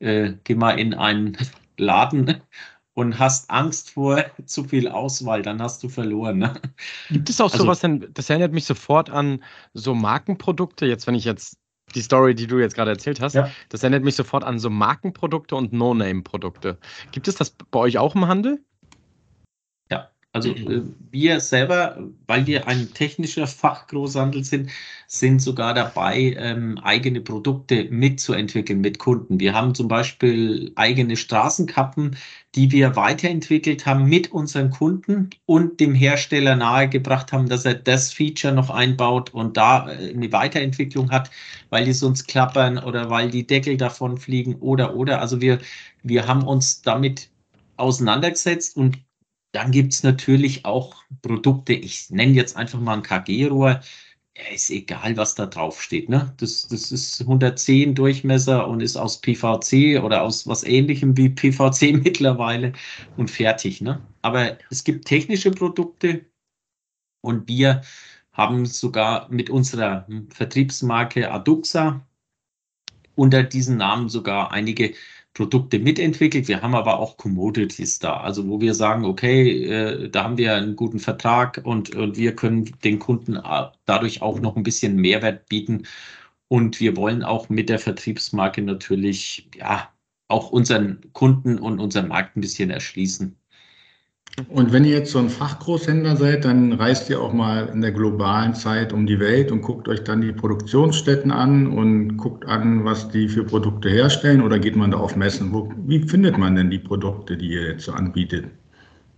äh, geh mal in einen Laden und hast Angst vor zu viel Auswahl, dann hast du verloren. Ne? Gibt es auch also, sowas, denn, das erinnert mich sofort an so Markenprodukte, jetzt wenn ich jetzt die Story, die du jetzt gerade erzählt hast, ja. das erinnert mich sofort an so Markenprodukte und No-Name-Produkte. Gibt es das bei euch auch im Handel? Also mhm. äh, wir selber, weil wir ein technischer Fachgroßhandel sind, sind sogar dabei, ähm, eigene Produkte mitzuentwickeln mit Kunden. Wir haben zum Beispiel eigene Straßenkappen, die wir weiterentwickelt haben mit unseren Kunden und dem Hersteller nahegebracht haben, dass er das Feature noch einbaut und da äh, eine Weiterentwicklung hat, weil die sonst klappern oder weil die Deckel davon fliegen oder oder. Also wir, wir haben uns damit auseinandergesetzt und dann gibt es natürlich auch Produkte, ich nenne jetzt einfach mal ein KG-Rohr. Ist egal, was da drauf steht. Ne? Das, das ist 110 Durchmesser und ist aus PVC oder aus was ähnlichem wie PVC mittlerweile und fertig. Ne? Aber es gibt technische Produkte und wir haben sogar mit unserer Vertriebsmarke Aduxa unter diesem Namen sogar einige Produkte mitentwickelt. Wir haben aber auch Commodities da, also wo wir sagen, okay, äh, da haben wir einen guten Vertrag und, und wir können den Kunden äh, dadurch auch noch ein bisschen Mehrwert bieten. Und wir wollen auch mit der Vertriebsmarke natürlich ja auch unseren Kunden und unseren Markt ein bisschen erschließen. Und wenn ihr jetzt so ein Fachgroßhändler seid, dann reist ihr auch mal in der globalen Zeit um die Welt und guckt euch dann die Produktionsstätten an und guckt an, was die für Produkte herstellen oder geht man da auf Messen? Wo, wie findet man denn die Produkte, die ihr jetzt so anbietet?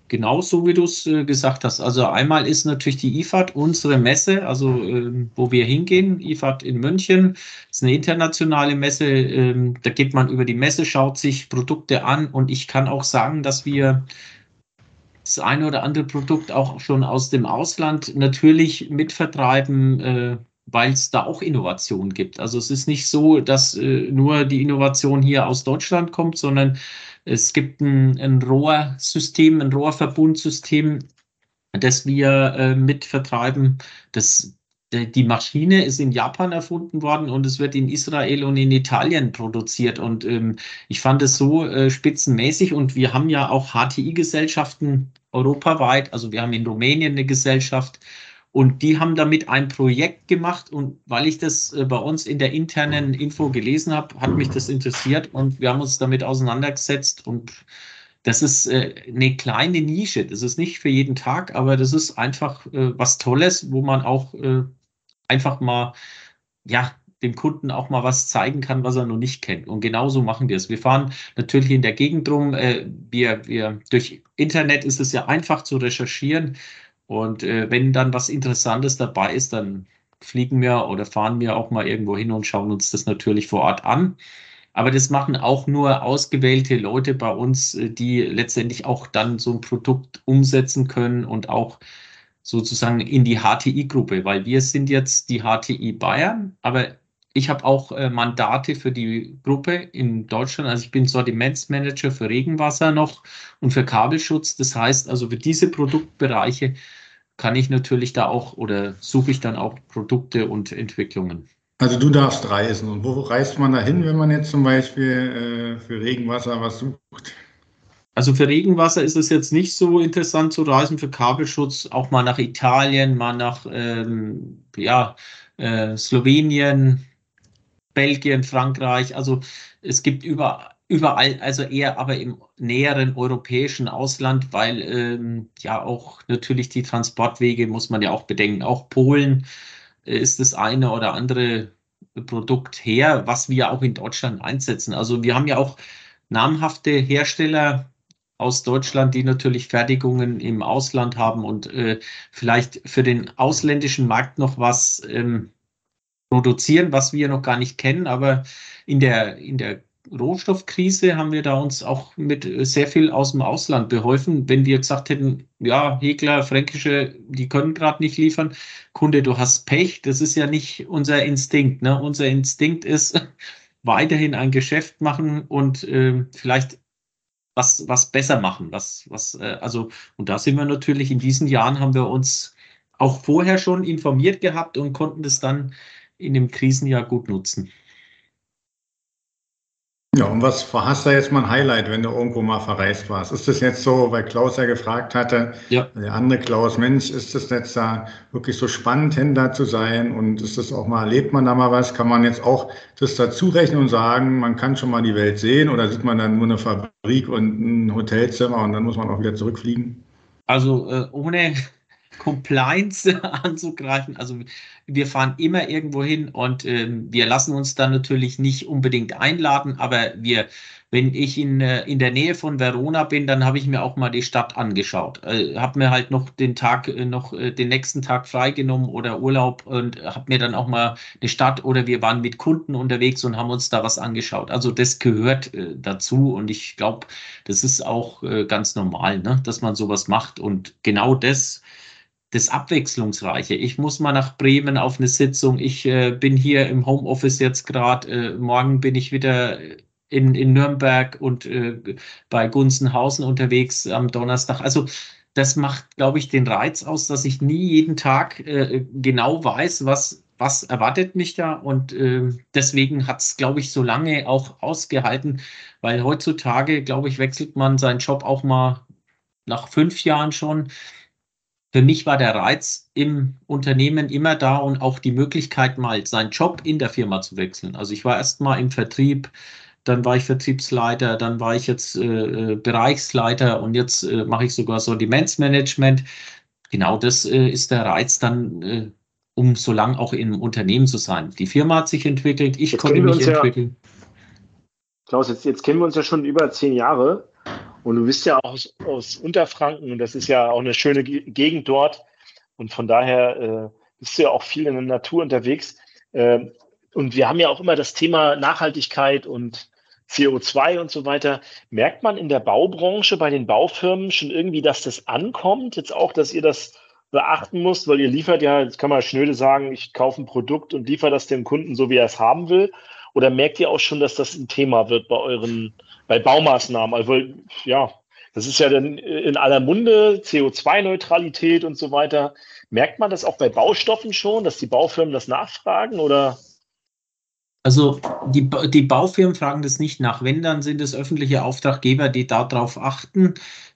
Genau so, wie du es äh, gesagt hast. Also einmal ist natürlich die IFAD unsere Messe, also äh, wo wir hingehen. IFAD in München ist eine internationale Messe. Äh, da geht man über die Messe, schaut sich Produkte an und ich kann auch sagen, dass wir das eine oder andere Produkt auch schon aus dem Ausland natürlich mitvertreiben, äh, weil es da auch Innovation gibt. Also es ist nicht so, dass äh, nur die Innovation hier aus Deutschland kommt, sondern es gibt ein, ein Rohrsystem, ein Rohrverbundsystem, das wir äh, mitvertreiben. Das, die Maschine ist in Japan erfunden worden und es wird in Israel und in Italien produziert. Und ähm, ich fand es so äh, spitzenmäßig. Und wir haben ja auch HTI-Gesellschaften europaweit. Also wir haben in Rumänien eine Gesellschaft und die haben damit ein Projekt gemacht. Und weil ich das äh, bei uns in der internen Info gelesen habe, hat mich das interessiert und wir haben uns damit auseinandergesetzt und das ist äh, eine kleine Nische. Das ist nicht für jeden Tag, aber das ist einfach äh, was Tolles, wo man auch äh, einfach mal, ja, dem Kunden auch mal was zeigen kann, was er noch nicht kennt. Und genauso machen wir es. Wir fahren natürlich in der Gegend rum. Äh, wir, wir, durch Internet ist es ja einfach zu recherchieren. Und äh, wenn dann was Interessantes dabei ist, dann fliegen wir oder fahren wir auch mal irgendwo hin und schauen uns das natürlich vor Ort an. Aber das machen auch nur ausgewählte Leute bei uns, äh, die letztendlich auch dann so ein Produkt umsetzen können und auch sozusagen in die HTI-Gruppe, weil wir sind jetzt die HTI Bayern, aber ich habe auch äh, Mandate für die Gruppe in Deutschland. Also ich bin Sortimentsmanager für Regenwasser noch und für Kabelschutz. Das heißt also für diese Produktbereiche kann ich natürlich da auch oder suche ich dann auch Produkte und Entwicklungen. Also du darfst reisen. Und wo reist man da hin, wenn man jetzt zum Beispiel äh, für Regenwasser was sucht? Also für Regenwasser ist es jetzt nicht so interessant zu reisen, für Kabelschutz auch mal nach Italien, mal nach ähm, ja, äh, Slowenien, Belgien, Frankreich. Also es gibt über, überall, also eher aber im näheren europäischen Ausland, weil ähm, ja auch natürlich die Transportwege muss man ja auch bedenken. Auch Polen äh, ist das eine oder andere Produkt her, was wir auch in Deutschland einsetzen. Also wir haben ja auch namhafte Hersteller aus Deutschland, die natürlich Fertigungen im Ausland haben und äh, vielleicht für den ausländischen Markt noch was ähm, produzieren, was wir noch gar nicht kennen, aber in der, in der Rohstoffkrise haben wir da uns auch mit sehr viel aus dem Ausland beholfen. Wenn wir gesagt hätten, ja, Hegler, Fränkische, die können gerade nicht liefern, Kunde, du hast Pech, das ist ja nicht unser Instinkt. Ne? Unser Instinkt ist weiterhin ein Geschäft machen und äh, vielleicht was, was besser machen. Was, was, äh, also, und da sind wir natürlich in diesen Jahren haben wir uns auch vorher schon informiert gehabt und konnten das dann in dem Krisenjahr gut nutzen. Ja, und was hast du jetzt mal ein Highlight, wenn du irgendwo mal verreist warst? Ist das jetzt so, weil Klaus ja gefragt hatte, ja. der andere Klaus, Mensch, ist das jetzt da wirklich so spannend, hin da zu sein? Und ist das auch mal, erlebt man da mal was? Kann man jetzt auch das dazu rechnen und sagen, man kann schon mal die Welt sehen oder sieht man dann nur eine Fabrik und ein Hotelzimmer und dann muss man auch wieder zurückfliegen? Also äh, ohne Compliance anzugreifen. Also wir fahren immer irgendwo hin und ähm, wir lassen uns dann natürlich nicht unbedingt einladen, aber wir, wenn ich in, äh, in der Nähe von Verona bin, dann habe ich mir auch mal die Stadt angeschaut. Äh, habe mir halt noch den Tag, äh, noch äh, den nächsten Tag freigenommen oder Urlaub und habe mir dann auch mal eine Stadt oder wir waren mit Kunden unterwegs und haben uns da was angeschaut. Also das gehört äh, dazu und ich glaube, das ist auch ganz normal, ne? dass man sowas macht und genau das das Abwechslungsreiche. Ich muss mal nach Bremen auf eine Sitzung. Ich äh, bin hier im Homeoffice jetzt gerade. Äh, morgen bin ich wieder in, in Nürnberg und äh, bei Gunzenhausen unterwegs am Donnerstag. Also das macht, glaube ich, den Reiz aus, dass ich nie jeden Tag äh, genau weiß, was, was erwartet mich da. Und äh, deswegen hat es, glaube ich, so lange auch ausgehalten, weil heutzutage, glaube ich, wechselt man seinen Job auch mal nach fünf Jahren schon für mich war der Reiz im Unternehmen immer da und auch die Möglichkeit, mal seinen Job in der Firma zu wechseln. Also ich war erst mal im Vertrieb, dann war ich Vertriebsleiter, dann war ich jetzt äh, äh Bereichsleiter und jetzt äh, mache ich sogar Sortimentsmanagement. Genau das äh, ist der Reiz dann, äh, um so lange auch im Unternehmen zu sein. Die Firma hat sich entwickelt, ich jetzt konnte mich entwickeln. Ja, Klaus, jetzt, jetzt kennen wir uns ja schon über zehn Jahre. Und du bist ja auch aus, aus Unterfranken und das ist ja auch eine schöne Gegend dort. Und von daher äh, bist du ja auch viel in der Natur unterwegs. Äh, und wir haben ja auch immer das Thema Nachhaltigkeit und CO2 und so weiter. Merkt man in der Baubranche bei den Baufirmen schon irgendwie, dass das ankommt? Jetzt auch, dass ihr das beachten müsst, weil ihr liefert ja, jetzt kann man schnöde sagen, ich kaufe ein Produkt und liefere das dem Kunden so, wie er es haben will. Oder merkt ihr auch schon, dass das ein Thema wird bei euren bei Baumaßnahmen. Also ja, das ist ja dann in aller Munde, CO2-Neutralität und so weiter. Merkt man das auch bei Baustoffen schon, dass die Baufirmen das nachfragen oder? Also die, die Baufirmen fragen das nicht nach. Wenn, dann sind es öffentliche Auftraggeber, die darauf achten.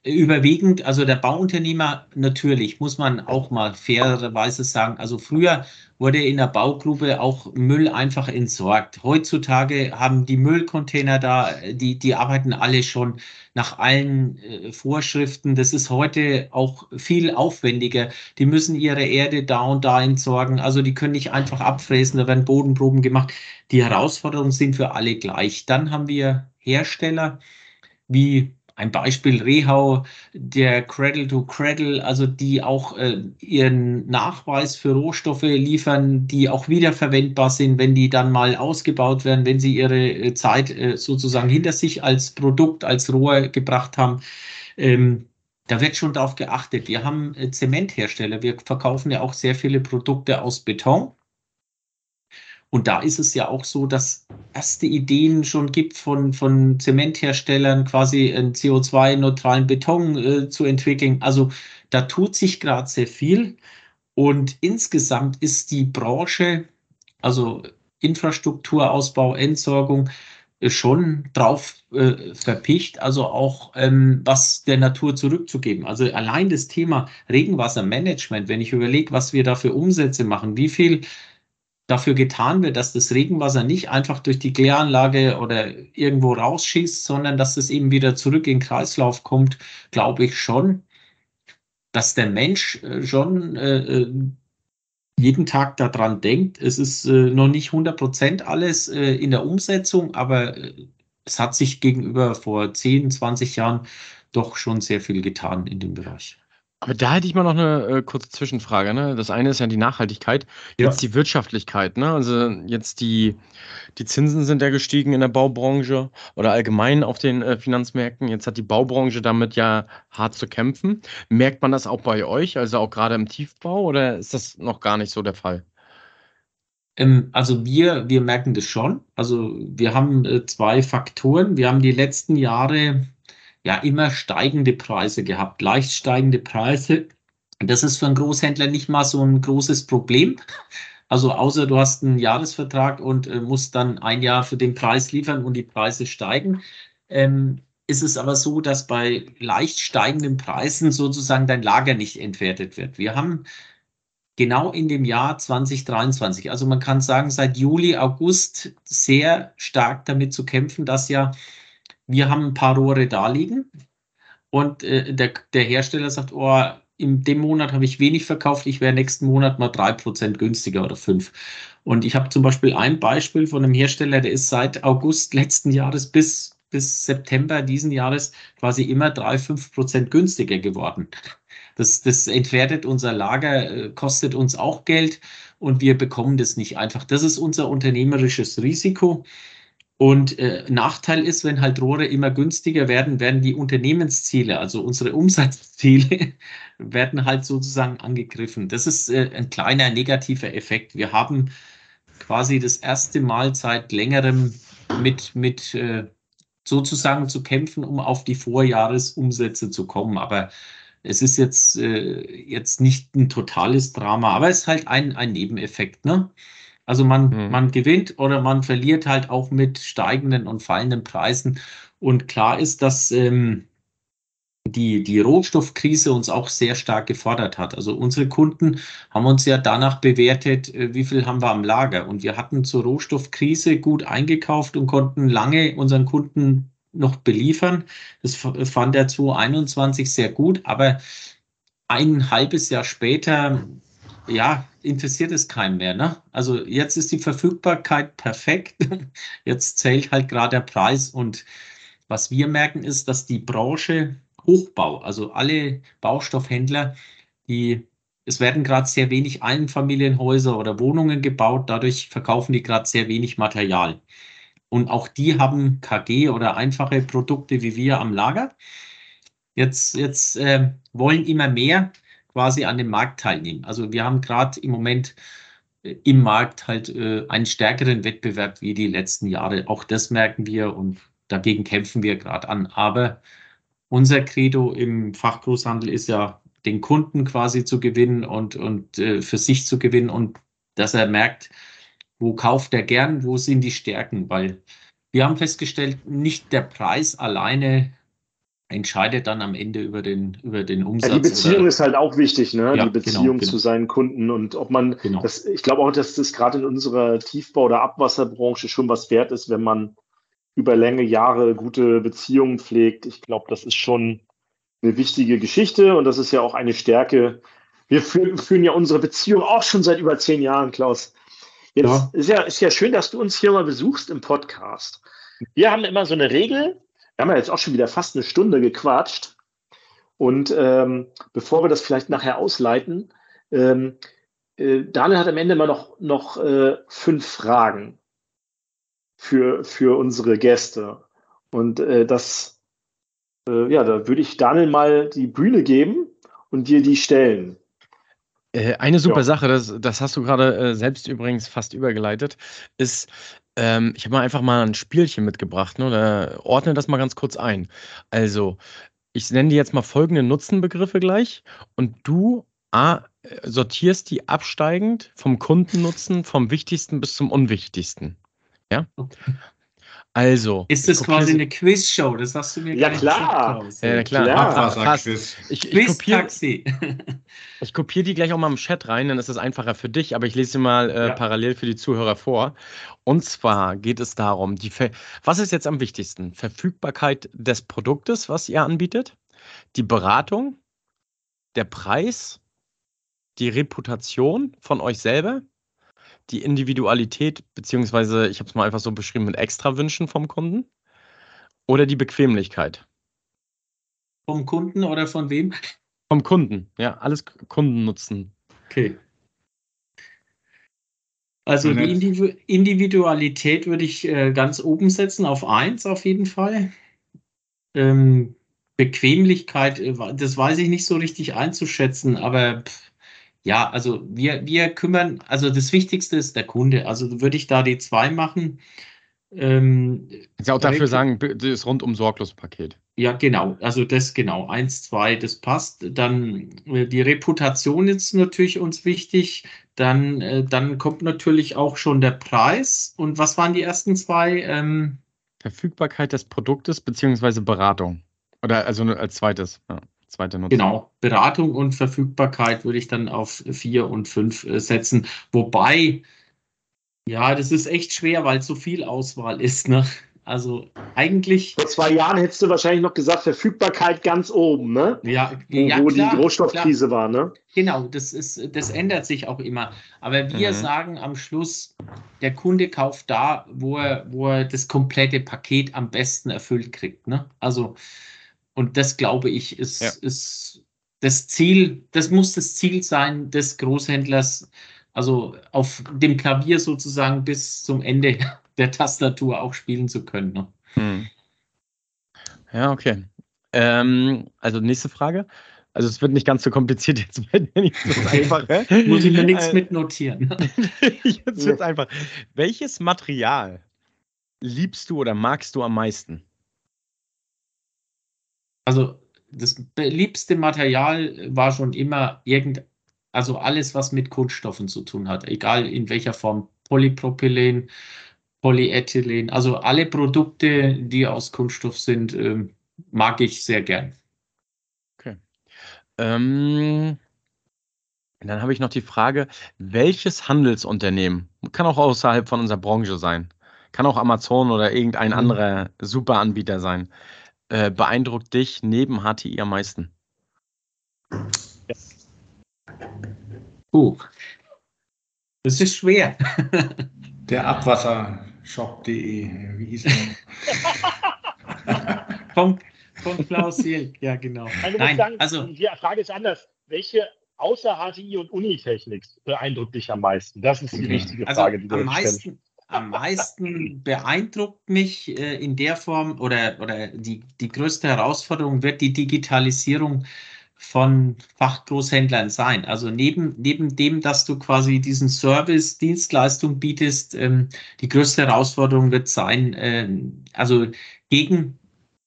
Überwiegend, also der Bauunternehmer natürlich, muss man auch mal fairerweise sagen. Also früher wurde in der Baugruppe auch Müll einfach entsorgt. Heutzutage haben die Müllcontainer da, die, die arbeiten alle schon nach allen äh, Vorschriften. Das ist heute auch viel aufwendiger. Die müssen ihre Erde da und da entsorgen. Also die können nicht einfach abfräsen, da werden Bodenproben gemacht. Die Herausforderungen sind für alle gleich. Dann haben wir Hersteller wie ein Beispiel Rehau, der Cradle to Cradle, also die auch äh, ihren Nachweis für Rohstoffe liefern, die auch wiederverwendbar sind, wenn die dann mal ausgebaut werden, wenn sie ihre äh, Zeit äh, sozusagen hinter sich als Produkt, als Rohr gebracht haben. Ähm, da wird schon darauf geachtet. Wir haben äh, Zementhersteller. Wir verkaufen ja auch sehr viele Produkte aus Beton. Und da ist es ja auch so, dass erste Ideen schon gibt von, von Zementherstellern, quasi einen CO2-neutralen Beton äh, zu entwickeln. Also da tut sich gerade sehr viel. Und insgesamt ist die Branche, also Infrastrukturausbau, Entsorgung, äh, schon drauf äh, verpicht, also auch ähm, was der Natur zurückzugeben. Also allein das Thema Regenwassermanagement, wenn ich überlege, was wir da für Umsätze machen, wie viel dafür getan wird, dass das Regenwasser nicht einfach durch die Kläranlage oder irgendwo rausschießt, sondern dass es eben wieder zurück in den Kreislauf kommt, glaube ich schon, dass der Mensch äh, schon äh, äh, jeden Tag daran denkt. Es ist äh, noch nicht 100 Prozent alles äh, in der Umsetzung, aber äh, es hat sich gegenüber vor 10, 20 Jahren doch schon sehr viel getan in dem Bereich. Aber da hätte ich mal noch eine äh, kurze Zwischenfrage. Ne? Das eine ist ja die Nachhaltigkeit, Ja. jetzt die Wirtschaftlichkeit. Ne? Also jetzt die, die Zinsen sind ja gestiegen in der Baubranche oder allgemein auf den äh, Finanzmärkten. Jetzt hat die Baubranche damit ja hart zu kämpfen. Merkt man das auch bei euch, also auch gerade im Tiefbau, oder ist das noch gar nicht so der Fall? Ähm, also wir, wir merken das schon. Also wir haben äh, zwei Faktoren. Wir haben die letzten Jahre ja immer steigende Preise gehabt, leicht steigende Preise. Das ist für einen Großhändler nicht mal so ein großes Problem. Also außer du hast einen Jahresvertrag und äh, musst dann ein Jahr für den Preis liefern und die Preise steigen. Ähm, ist es aber so, dass bei leicht steigenden Preisen sozusagen dein Lager nicht entwertet wird. Wir haben genau in dem Jahr 2023. Also man kann sagen, seit Juli, August sehr stark damit zu kämpfen, dass ja wir haben ein paar Rohre da liegen und äh, der, der Hersteller sagt, oh, in dem Monat habe ich wenig verkauft, ich wäre nächsten Monat mal drei Prozent günstiger oder fünf. Und ich habe zum Beispiel ein Beispiel von einem Hersteller, der ist seit August letzten Jahres bis, bis September diesen Jahres quasi immer drei, fünf Prozent günstiger geworden. Das, das entwertet unser Lager, äh, kostet uns auch Geld und wir bekommen das nicht einfach. Das ist unser unternehmerisches Risiko. Und äh, Nachteil ist, wenn halt Rohre immer günstiger werden, werden die Unternehmensziele, also unsere Umsatzziele, werden halt sozusagen angegriffen. Das ist äh, ein kleiner negativer Effekt. Wir haben quasi das erste Mal seit längerem mit, mit äh, sozusagen zu kämpfen, um auf die Vorjahresumsätze zu kommen. Aber es ist jetzt, äh, jetzt nicht ein totales Drama, aber es ist halt ein, ein Nebeneffekt. Ne? Also man, Mhm. man gewinnt oder man verliert halt auch mit steigenden und fallenden Preisen. Und klar ist, dass ähm, die, die Rohstoffkrise uns auch sehr stark gefordert hat. Also unsere Kunden haben uns ja danach bewertet, äh, wie viel haben wir am Lager. Und wir hatten zur Rohstoffkrise gut eingekauft und konnten lange unseren Kunden noch beliefern. Das fand er 2021 sehr gut, aber ein halbes Jahr später, ja, interessiert es keinen mehr. Ne? Also jetzt ist die Verfügbarkeit perfekt. Jetzt zählt halt gerade der Preis. Und was wir merken, ist, dass die Branche Hochbau, also alle Baustoffhändler, die es werden gerade sehr wenig Einfamilienhäuser oder Wohnungen gebaut, dadurch verkaufen die gerade sehr wenig Material. Und auch die haben KG oder einfache Produkte wie wir am Lager. Jetzt, jetzt äh, wollen immer mehr quasi an dem Markt teilnehmen. Also wir haben gerade im Moment äh, im Markt halt äh, einen stärkeren Wettbewerb wie die letzten Jahre. Auch das merken wir und dagegen kämpfen wir gerade an. Aber unser Credo im Fachgroßhandel ist ja, den Kunden quasi zu gewinnen und, und äh, für sich zu gewinnen und dass er merkt, wo kauft er gern, wo sind die Stärken, weil wir haben festgestellt, nicht der Preis alleine entscheidet dann am Ende über den, über den Umsatz. Ja, die Beziehung oder, ist halt auch wichtig, ne? Ja, die Beziehung genau, genau. zu seinen Kunden und ob man, Genau. das, ich glaube auch, dass das gerade in unserer Tiefbau- oder Abwasserbranche schon was wert ist, wenn man über lange Jahre gute Beziehungen pflegt. Ich glaube, das ist schon eine wichtige Geschichte und das ist ja auch eine Stärke. Wir fü führen ja unsere Beziehung auch schon seit über zehn Jahren, Klaus. Jetzt Ja. ist ja, ist ja schön, dass du uns hier mal besuchst im Podcast. Wir haben immer so eine Regel. Wir haben ja jetzt auch schon wieder fast eine Stunde gequatscht. Und ähm, bevor wir das vielleicht nachher ausleiten, ähm, äh, Daniel hat am Ende immer noch, noch äh, fünf Fragen für, für unsere Gäste. Und äh, das, äh, ja, da würde ich Daniel mal die Bühne geben und dir die stellen. Äh, Eine super Ja. Sache, das, das hast du gerade äh, selbst übrigens fast übergeleitet, ist, ähm, ich habe mal einfach mal ein Spielchen mitgebracht, ne, da ordne das mal ganz kurz ein. Also, ich nenne dir jetzt mal folgende Nutzenbegriffe gleich und du A, sortierst die absteigend vom Kundennutzen, vom wichtigsten bis zum unwichtigsten. Ja? Also. Ist das quasi eine Quizshow? Das hast du mir Ja, klar. gesagt. Ja, klar. Klar. Fast. Abwasserquiz. Ich, ich kopiere Quiz-Taxi. Ich kopiere die gleich auch mal im Chat rein, dann ist es einfacher für dich, aber ich lese sie mal äh, Ja. parallel für die Zuhörer vor. Und zwar geht es darum, die Ver was ist jetzt am wichtigsten? Verfügbarkeit des Produktes, was ihr anbietet, die Beratung, der Preis, die Reputation von euch selber, die Individualität, beziehungsweise ich habe es mal einfach so beschrieben mit Extrawünschen vom Kunden oder die Bequemlichkeit. Vom Kunden oder von wem? Vom Kunden, ja, alles Kunden nutzen. Okay. Also die Individu Individualität würde ich äh, ganz oben setzen, auf 1 auf jeden Fall. Ähm, Bequemlichkeit, äh, das weiß ich nicht so richtig einzuschätzen, aber pff, ja, also wir, wir kümmern, also das Wichtigste ist der Kunde. Also würde ich da die 2 machen. Ähm, ja auch dafür sagen, das rundum sorglos Paket. Ja, genau. Also das genau. Eins, zwei, das passt. Dann äh, die Reputation ist natürlich uns wichtig. Dann, äh, dann kommt natürlich auch schon der Preis. Und was waren die ersten zwei? Ähm, Verfügbarkeit des Produktes beziehungsweise Beratung. Oder also als zweites. Ja, zweite Nutzung. Genau. Beratung und Verfügbarkeit würde ich dann auf vier und fünf äh, setzen. Wobei ja, das ist echt schwer, weil so viel Auswahl ist. Ne? Also eigentlich. Vor zwei Jahren hättest du wahrscheinlich noch gesagt, Verfügbarkeit ganz oben, ne? Ja, wo, ja, wo klar, die Rohstoffkrise klar. war, ne? Genau, das ist, das ändert sich auch immer. Aber wir mhm. sagen am Schluss, der Kunde kauft da, wo er, wo er das komplette Paket am besten erfüllt kriegt. Ne? Also, und das glaube ich, ist, ja. ist das Ziel, das muss das Ziel sein des Großhändlers also auf dem Klavier sozusagen bis zum Ende der Tastatur auch spielen zu können. Ne? Hm. Ja, okay. Ähm, also nächste Frage. Also es wird nicht ganz so kompliziert, jetzt wird nicht so einfach. Muss ich mir nichts äh, mitnotieren. jetzt wird es einfach. Welches Material liebst du oder magst du am meisten? Also das liebste Material war schon immer irgendein also alles, was mit Kunststoffen zu tun hat, egal in welcher Form, Polypropylen, Polyethylen, also alle Produkte, die aus Kunststoff sind, äh, mag ich sehr gern. Okay. Ähm, dann habe ich noch die Frage, welches Handelsunternehmen, kann auch außerhalb von unserer Branche sein, kann auch Amazon oder irgendein mhm. anderer Superanbieter sein, äh, beeindruckt dich neben HTI am meisten? Uh, das ist schwer. Der Abwassershop.de, wie hieß der? von, von Klaus Silk, ja genau. Also Nein, sagen, also die Frage ist anders. Welche außer HTI und Unitechnik beeindruckt dich am meisten? Das ist die okay. richtige also Frage, die du am meisten, am meisten beeindruckt mich äh, in der Form oder, oder die, die größte Herausforderung wird die Digitalisierung von Fachgroßhändlern sein. Also neben, neben dem, dass du quasi diesen Service, Dienstleistung bietest, ähm, die größte Herausforderung wird sein, ähm, also gegen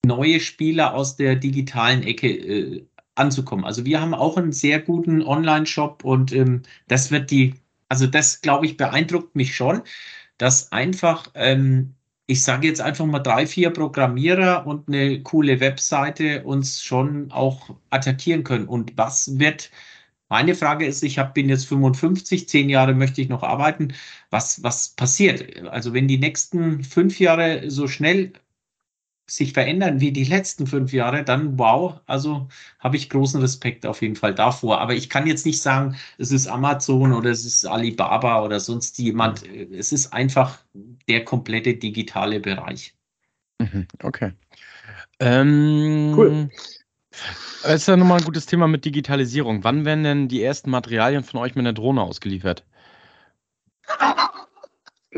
neue Spieler aus der digitalen Ecke äh, anzukommen. Also wir haben auch einen sehr guten Online-Shop und ähm, das wird die, also das glaube ich beeindruckt mich schon, dass einfach ähm, ich sage jetzt einfach mal drei, vier Programmierer und eine coole Webseite uns schon auch attackieren können. Und was wird, meine Frage ist, ich hab, bin jetzt 55, zehn Jahre möchte ich noch arbeiten. Was, was passiert? Also wenn die nächsten fünf Jahre so schnell sich verändern wie die letzten fünf Jahre, dann wow, also habe ich großen Respekt auf jeden Fall davor. Aber ich kann jetzt nicht sagen, es ist Amazon oder es ist Alibaba oder sonst jemand. Es ist einfach der komplette digitale Bereich. Mhm, okay. Ähm, cool. Das ist ja nochmal ein gutes Thema mit Digitalisierung. Wann werden denn die ersten Materialien von euch mit einer Drohne ausgeliefert?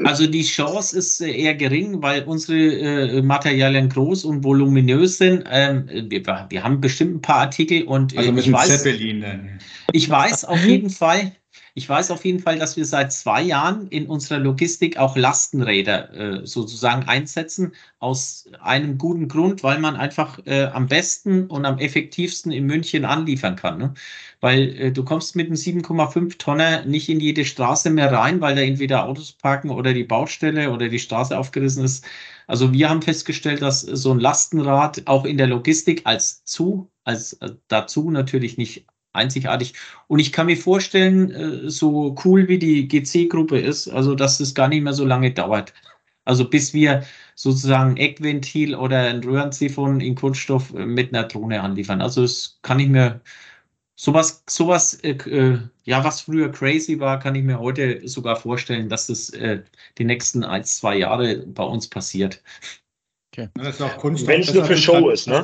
Also die Chance ist äh, eher gering, weil unsere äh, Materialien groß und voluminös sind. Ähm, wir, wir, haben bestimmt ein paar Artikel und äh, also ich weiß, Zeppelin dann. Ich weiß auf jeden Fall, ich weiß auf jeden Fall, dass wir seit zwei Jahren in unserer Logistik auch Lastenräder äh, sozusagen einsetzen, aus einem guten Grund, weil man einfach äh, am besten und am effektivsten in München anliefern kann. Ne? Weil äh, du kommst mit einem 7,5 Tonner nicht in jede Straße mehr rein, weil da entweder Autos parken oder die Baustelle oder die Straße aufgerissen ist. Also wir haben festgestellt, dass so ein Lastenrad auch in der Logistik als zu, als äh, dazu natürlich nicht einzigartig. Und ich kann mir vorstellen, äh, so cool wie die GC-Gruppe ist, also dass es gar nicht mehr so lange dauert. Also bis wir sozusagen ein Eckventil oder ein Röhrensiphon in Kunststoff äh, mit einer Drohne anliefern. Also das kann ich mir sowas, sowas, äh, äh, ja, was früher crazy war, kann ich mir heute sogar vorstellen, dass das äh, die nächsten ein, zwei Jahre bei uns passiert. Okay. Das ist auch Kunststoff. Wenn es nur für Show ist, ne?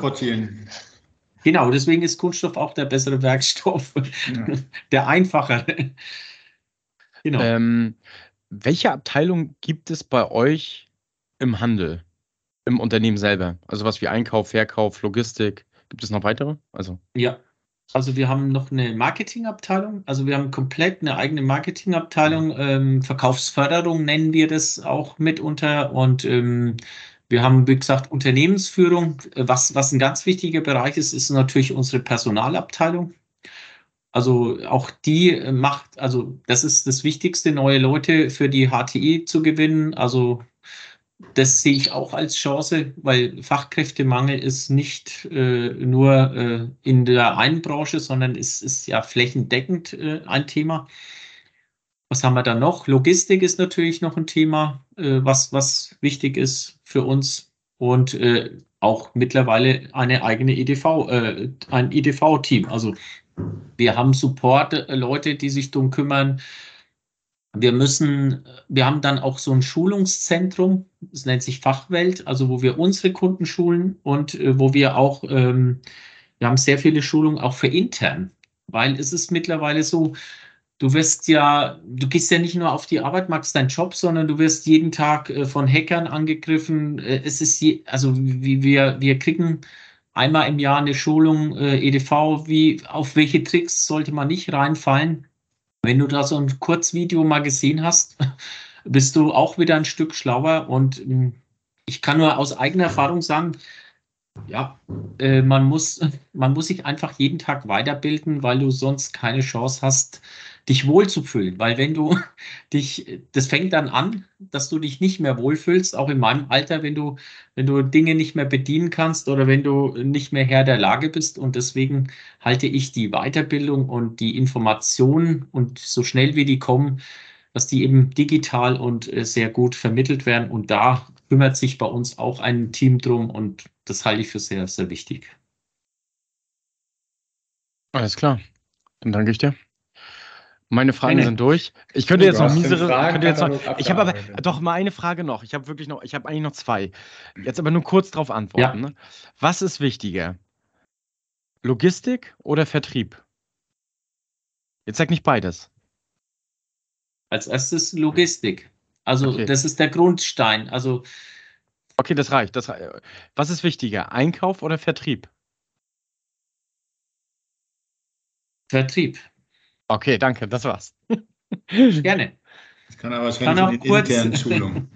Genau, deswegen ist Kunststoff auch der bessere Werkstoff, ja. der einfachere. Genau. Ähm, welche Abteilung gibt es bei euch im Handel, im Unternehmen selber? Also was wie Einkauf, Verkauf, Logistik. Gibt es noch weitere? Also ja, also wir haben noch eine Marketingabteilung. Also wir haben komplett eine eigene Marketingabteilung. Ähm, Verkaufsförderung nennen wir das auch mitunter. Und ähm, wir haben, wie gesagt, Unternehmensführung. Was, was ein ganz wichtiger Bereich ist, ist natürlich unsere Personalabteilung. Also auch die macht, also das ist das Wichtigste, neue Leute für die HTI zu gewinnen. Also das sehe ich auch als Chance, weil Fachkräftemangel ist nicht äh, nur äh, in der einen Branche, sondern es ist ja flächendeckend äh, ein Thema. Was haben wir da noch? Logistik ist natürlich noch ein Thema, äh, was, was wichtig ist für uns und äh, auch mittlerweile eine eigene EDV, äh, ein EDV-Team. Also wir haben Support-Leute, die sich darum kümmern, wir müssen, wir haben dann auch so ein Schulungszentrum, das nennt sich Fachwelt, also wo wir unsere Kunden schulen und äh, wo wir auch, ähm, wir haben sehr viele Schulungen auch für intern, weil es ist mittlerweile so, du wirst ja, du gehst ja nicht nur auf die Arbeit, magst deinen Job, sondern du wirst jeden Tag äh, von Hackern angegriffen. Äh, es ist je, also wir, wir kriegen einmal im Jahr eine Schulung äh, EDV, wie auf welche Tricks sollte man nicht reinfallen wenn du da so ein Kurzvideo mal gesehen hast, bist du auch wieder ein Stück schlauer. Und hm, ich kann nur aus eigener Erfahrung sagen, ja, man, muss, man muss sich einfach jeden Tag weiterbilden, weil du sonst keine Chance hast, dich wohlzufühlen. Weil wenn du dich, das fängt dann an, dass du dich nicht mehr wohlfühlst, auch in meinem Alter, wenn du, wenn du Dinge nicht mehr bedienen kannst oder wenn du nicht mehr Herr der Lage bist. Und deswegen halte ich die Weiterbildung und die Informationen und so schnell wie die kommen, dass die eben digital und äh, sehr gut vermittelt werden. Und da kümmert sich bei uns auch ein Team drum und das halte ich für sehr, sehr wichtig. Alles klar. Dann danke ich dir. Meine Fragen Meine. sind durch. Ich könnte jetzt noch miesere. Könnte jetzt noch, ich habe aber doch mal eine Frage noch. Ich habe wirklich noch, ich habe eigentlich noch zwei. Jetzt aber nur kurz darauf antworten. Ja. Ne? Was ist wichtiger? Logistik oder Vertrieb? Jetzt sag nicht beides. Als erstes Logistik. Also okay. das ist der Grundstein. Also okay, das reicht. Das reicht. Was ist wichtiger? Einkauf oder Vertrieb? Vertrieb. Okay, danke, das war's. Gerne. Das kann aber wahrscheinlich in den internen Schulungen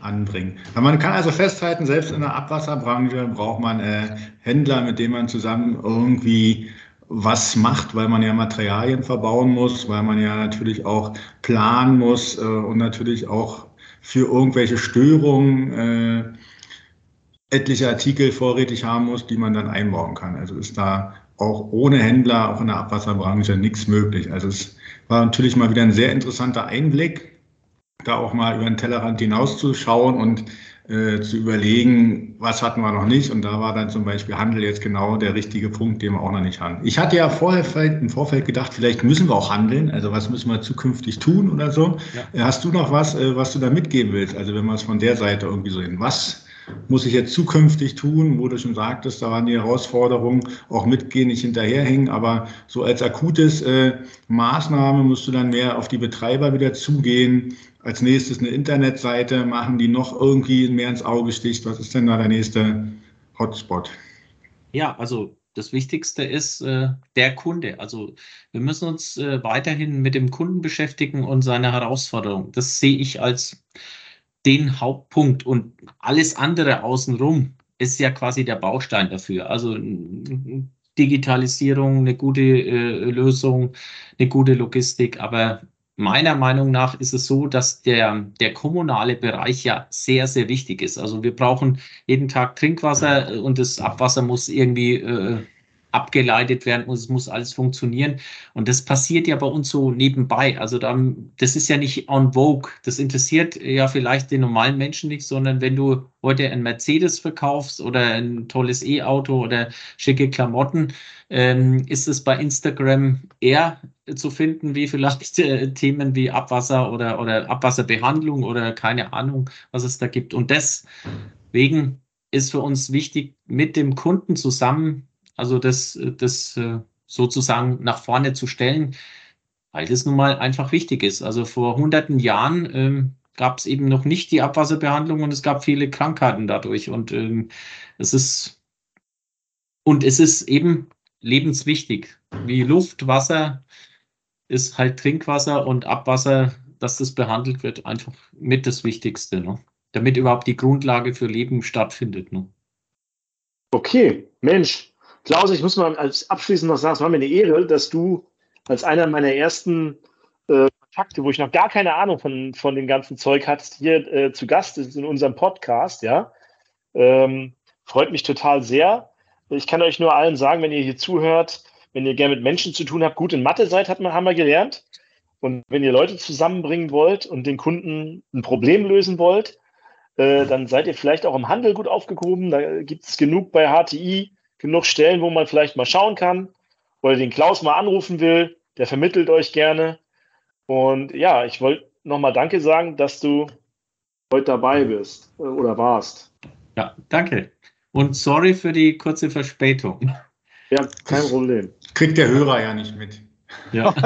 anbringen. Man kann also festhalten, selbst in der Abwasserbranche braucht man äh, Händler, mit denen man zusammen irgendwie was macht, weil man ja Materialien verbauen muss, weil man ja natürlich auch planen muss äh, und natürlich auch für irgendwelche Störungen äh, etliche Artikel vorrätig haben muss, die man dann einbauen kann. Also ist da auch ohne Händler, auch in der Abwasserbranche, nichts möglich. Also es war natürlich mal wieder ein sehr interessanter Einblick, da auch mal über den Tellerrand hinauszuschauen und äh, zu überlegen, was hatten wir noch nicht. Und da war dann zum Beispiel Handel jetzt genau der richtige Punkt, den wir auch noch nicht hatten. Ich hatte ja vorher im Vorfeld gedacht, vielleicht müssen wir auch handeln. Also was müssen wir zukünftig tun oder so. Ja. Hast du noch was, äh, was du da mitgeben willst? Also wenn wir es von der Seite irgendwie so sehen. Was muss ich jetzt zukünftig tun, wo du schon sagtest, da waren die Herausforderungen, auch mitgehen, nicht hinterherhängen, aber so als akutes äh, Maßnahme musst du dann mehr auf die Betreiber wieder zugehen. Als nächstes eine Internetseite machen, die noch irgendwie mehr ins Auge sticht. Was ist denn da der nächste Hotspot? Ja, also das Wichtigste ist äh, der Kunde. Also wir müssen uns äh, weiterhin mit dem Kunden beschäftigen und seine Herausforderung. Das sehe ich als den Hauptpunkt und alles andere außenrum ist ja quasi der Baustein dafür. Also Digitalisierung, eine gute äh, Lösung, eine gute Logistik, aber meiner Meinung nach ist es so, dass der, der kommunale Bereich ja sehr, sehr wichtig ist. Also wir brauchen jeden Tag Trinkwasser und das Abwasser muss irgendwie äh, abgeleitet werden und es muss alles funktionieren. Und das passiert ja bei uns so nebenbei. Also dann, das ist ja nicht on vogue. Das interessiert ja vielleicht den normalen Menschen nicht, sondern wenn du heute ein Mercedes verkaufst oder ein tolles E-Auto oder schicke Klamotten, ähm, ist es bei Instagram eher zu finden, wie vielleicht äh, Themen wie Abwasser oder, oder Abwasserbehandlung oder keine Ahnung, was es da gibt. Und deswegen ist für uns wichtig, mit dem Kunden zusammen Also das, das äh, sozusagen nach vorne zu stellen, weil das nun mal einfach wichtig ist. Also vor hunderten Jahren ähm, gab es eben noch nicht die Abwasserbehandlung und es gab viele Krankheiten dadurch. Und ähm, es ist und es ist eben lebenswichtig. Wie Luft, Wasser ist halt Trinkwasser und Abwasser, dass das behandelt wird, einfach mit das Wichtigste, ne? damit überhaupt die Grundlage für Leben stattfindet. Ne? Okay, Mensch, Klaus, ich muss mal als abschließend noch sagen, es war mir eine Ehre, dass du als einer meiner ersten äh, Kontakte, wo ich noch gar keine Ahnung von, von dem ganzen Zeug hattest, hier äh, zu Gast ist in unserem Podcast, ja. Ähm, freut mich total sehr. Ich kann euch nur allen sagen, wenn ihr hier zuhört, wenn ihr gerne mit Menschen zu tun habt, gut in Mathe seid, hat man, haben wir gelernt. Und wenn ihr Leute zusammenbringen wollt und den Kunden ein Problem lösen wollt, äh, dann seid ihr vielleicht auch im Handel gut aufgehoben. Da gibt es genug bei HTI, genug Stellen, wo man vielleicht mal schauen kann oder den Klaus mal anrufen will. Der vermittelt euch gerne. Und ja, ich wollte nochmal Danke sagen, dass du heute dabei bist äh, oder warst. Ja, danke. Und sorry für die kurze Verspätung. Ja, kein Problem. Kriegt der Hörer ja nicht mit. Ja.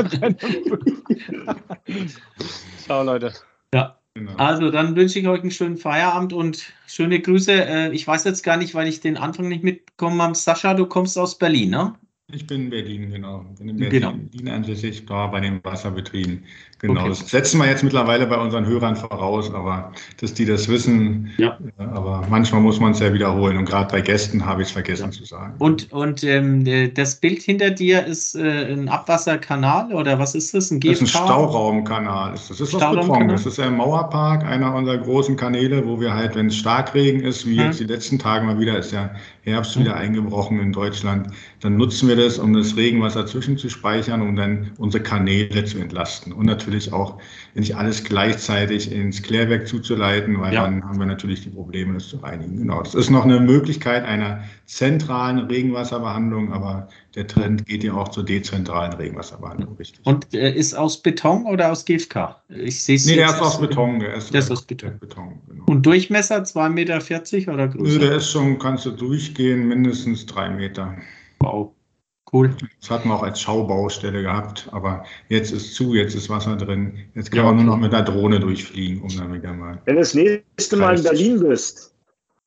Ciao, Leute. Ja. Genau. Also, dann wünsche ich euch einen schönen Feierabend und schöne Grüße. Äh, Ich weiß jetzt gar nicht, weil ich den Anfang nicht mitbekommen habe. Sascha, du kommst aus Berlin, ne? Ich bin in Berlin, genau. Bin in Genau. Berlin ansässig, da bei den Wasserbetrieben. Genau. Okay. Das setzen wir jetzt mittlerweile bei unseren Hörern voraus, aber dass die das wissen. Ja. Äh, Aber manchmal muss man es ja wiederholen und gerade bei Gästen habe ich es vergessen zu sagen. Und, und ähm, äh, das Bild hinter dir ist äh, ein Abwasserkanal oder was ist das? Ein Das ist ein GFK? Stauraumkanal. Das ist Stauraumkanal? Beton. Das ist ein Mauerpark, einer unserer großen Kanäle, wo wir halt, wenn es Starkregen ist, wie Mhm. jetzt die letzten Tage mal wieder, ist ja Herbst wieder eingebrochen in Deutschland, dann nutzen wir das, um das Regenwasser zwischenzuspeichern, um dann unsere Kanäle zu entlasten. Und natürlich auch nicht alles gleichzeitig ins Klärwerk zuzuleiten, weil Ja. dann haben wir natürlich die Probleme, das zu reinigen. Genau. Das ist noch eine Möglichkeit einer zentralen Regenwasserbehandlung, aber der Trend geht ja auch zur dezentralen Regenwasserbehandlung, richtig. Und äh, ist aus Beton oder aus GFK? Ich sehe es Nee, der ist aus Beton. Der ist, Der ist aus Beton. Beton genau. Und Durchmesser 2,40 Meter oder größer? der ist schon, kannst du durchgehen, mindestens drei Meter. Wow. Cool. Das hatten wir auch als Schaubaustelle gehabt, aber jetzt ist zu, jetzt ist Wasser drin. Jetzt kann Ja, man nur noch mit der Drohne durchfliegen, um dann wieder mal. Wenn du das nächste Mal in Berlin bist,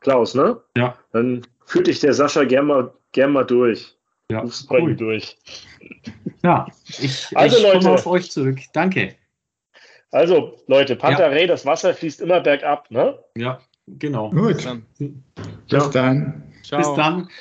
Klaus, ne? Ja. Dann führt dich der Sascha gern mal, gern mal durch. Ja, Rufst bei cool. durch. Ja, ich, Also, ich Leute. komme auf euch zurück. Danke. Also, Leute, Pantarei, das Wasser fließt immer bergab, ne? Ja, genau. Gut, Dann. bis dann. Ciao. Bis dann.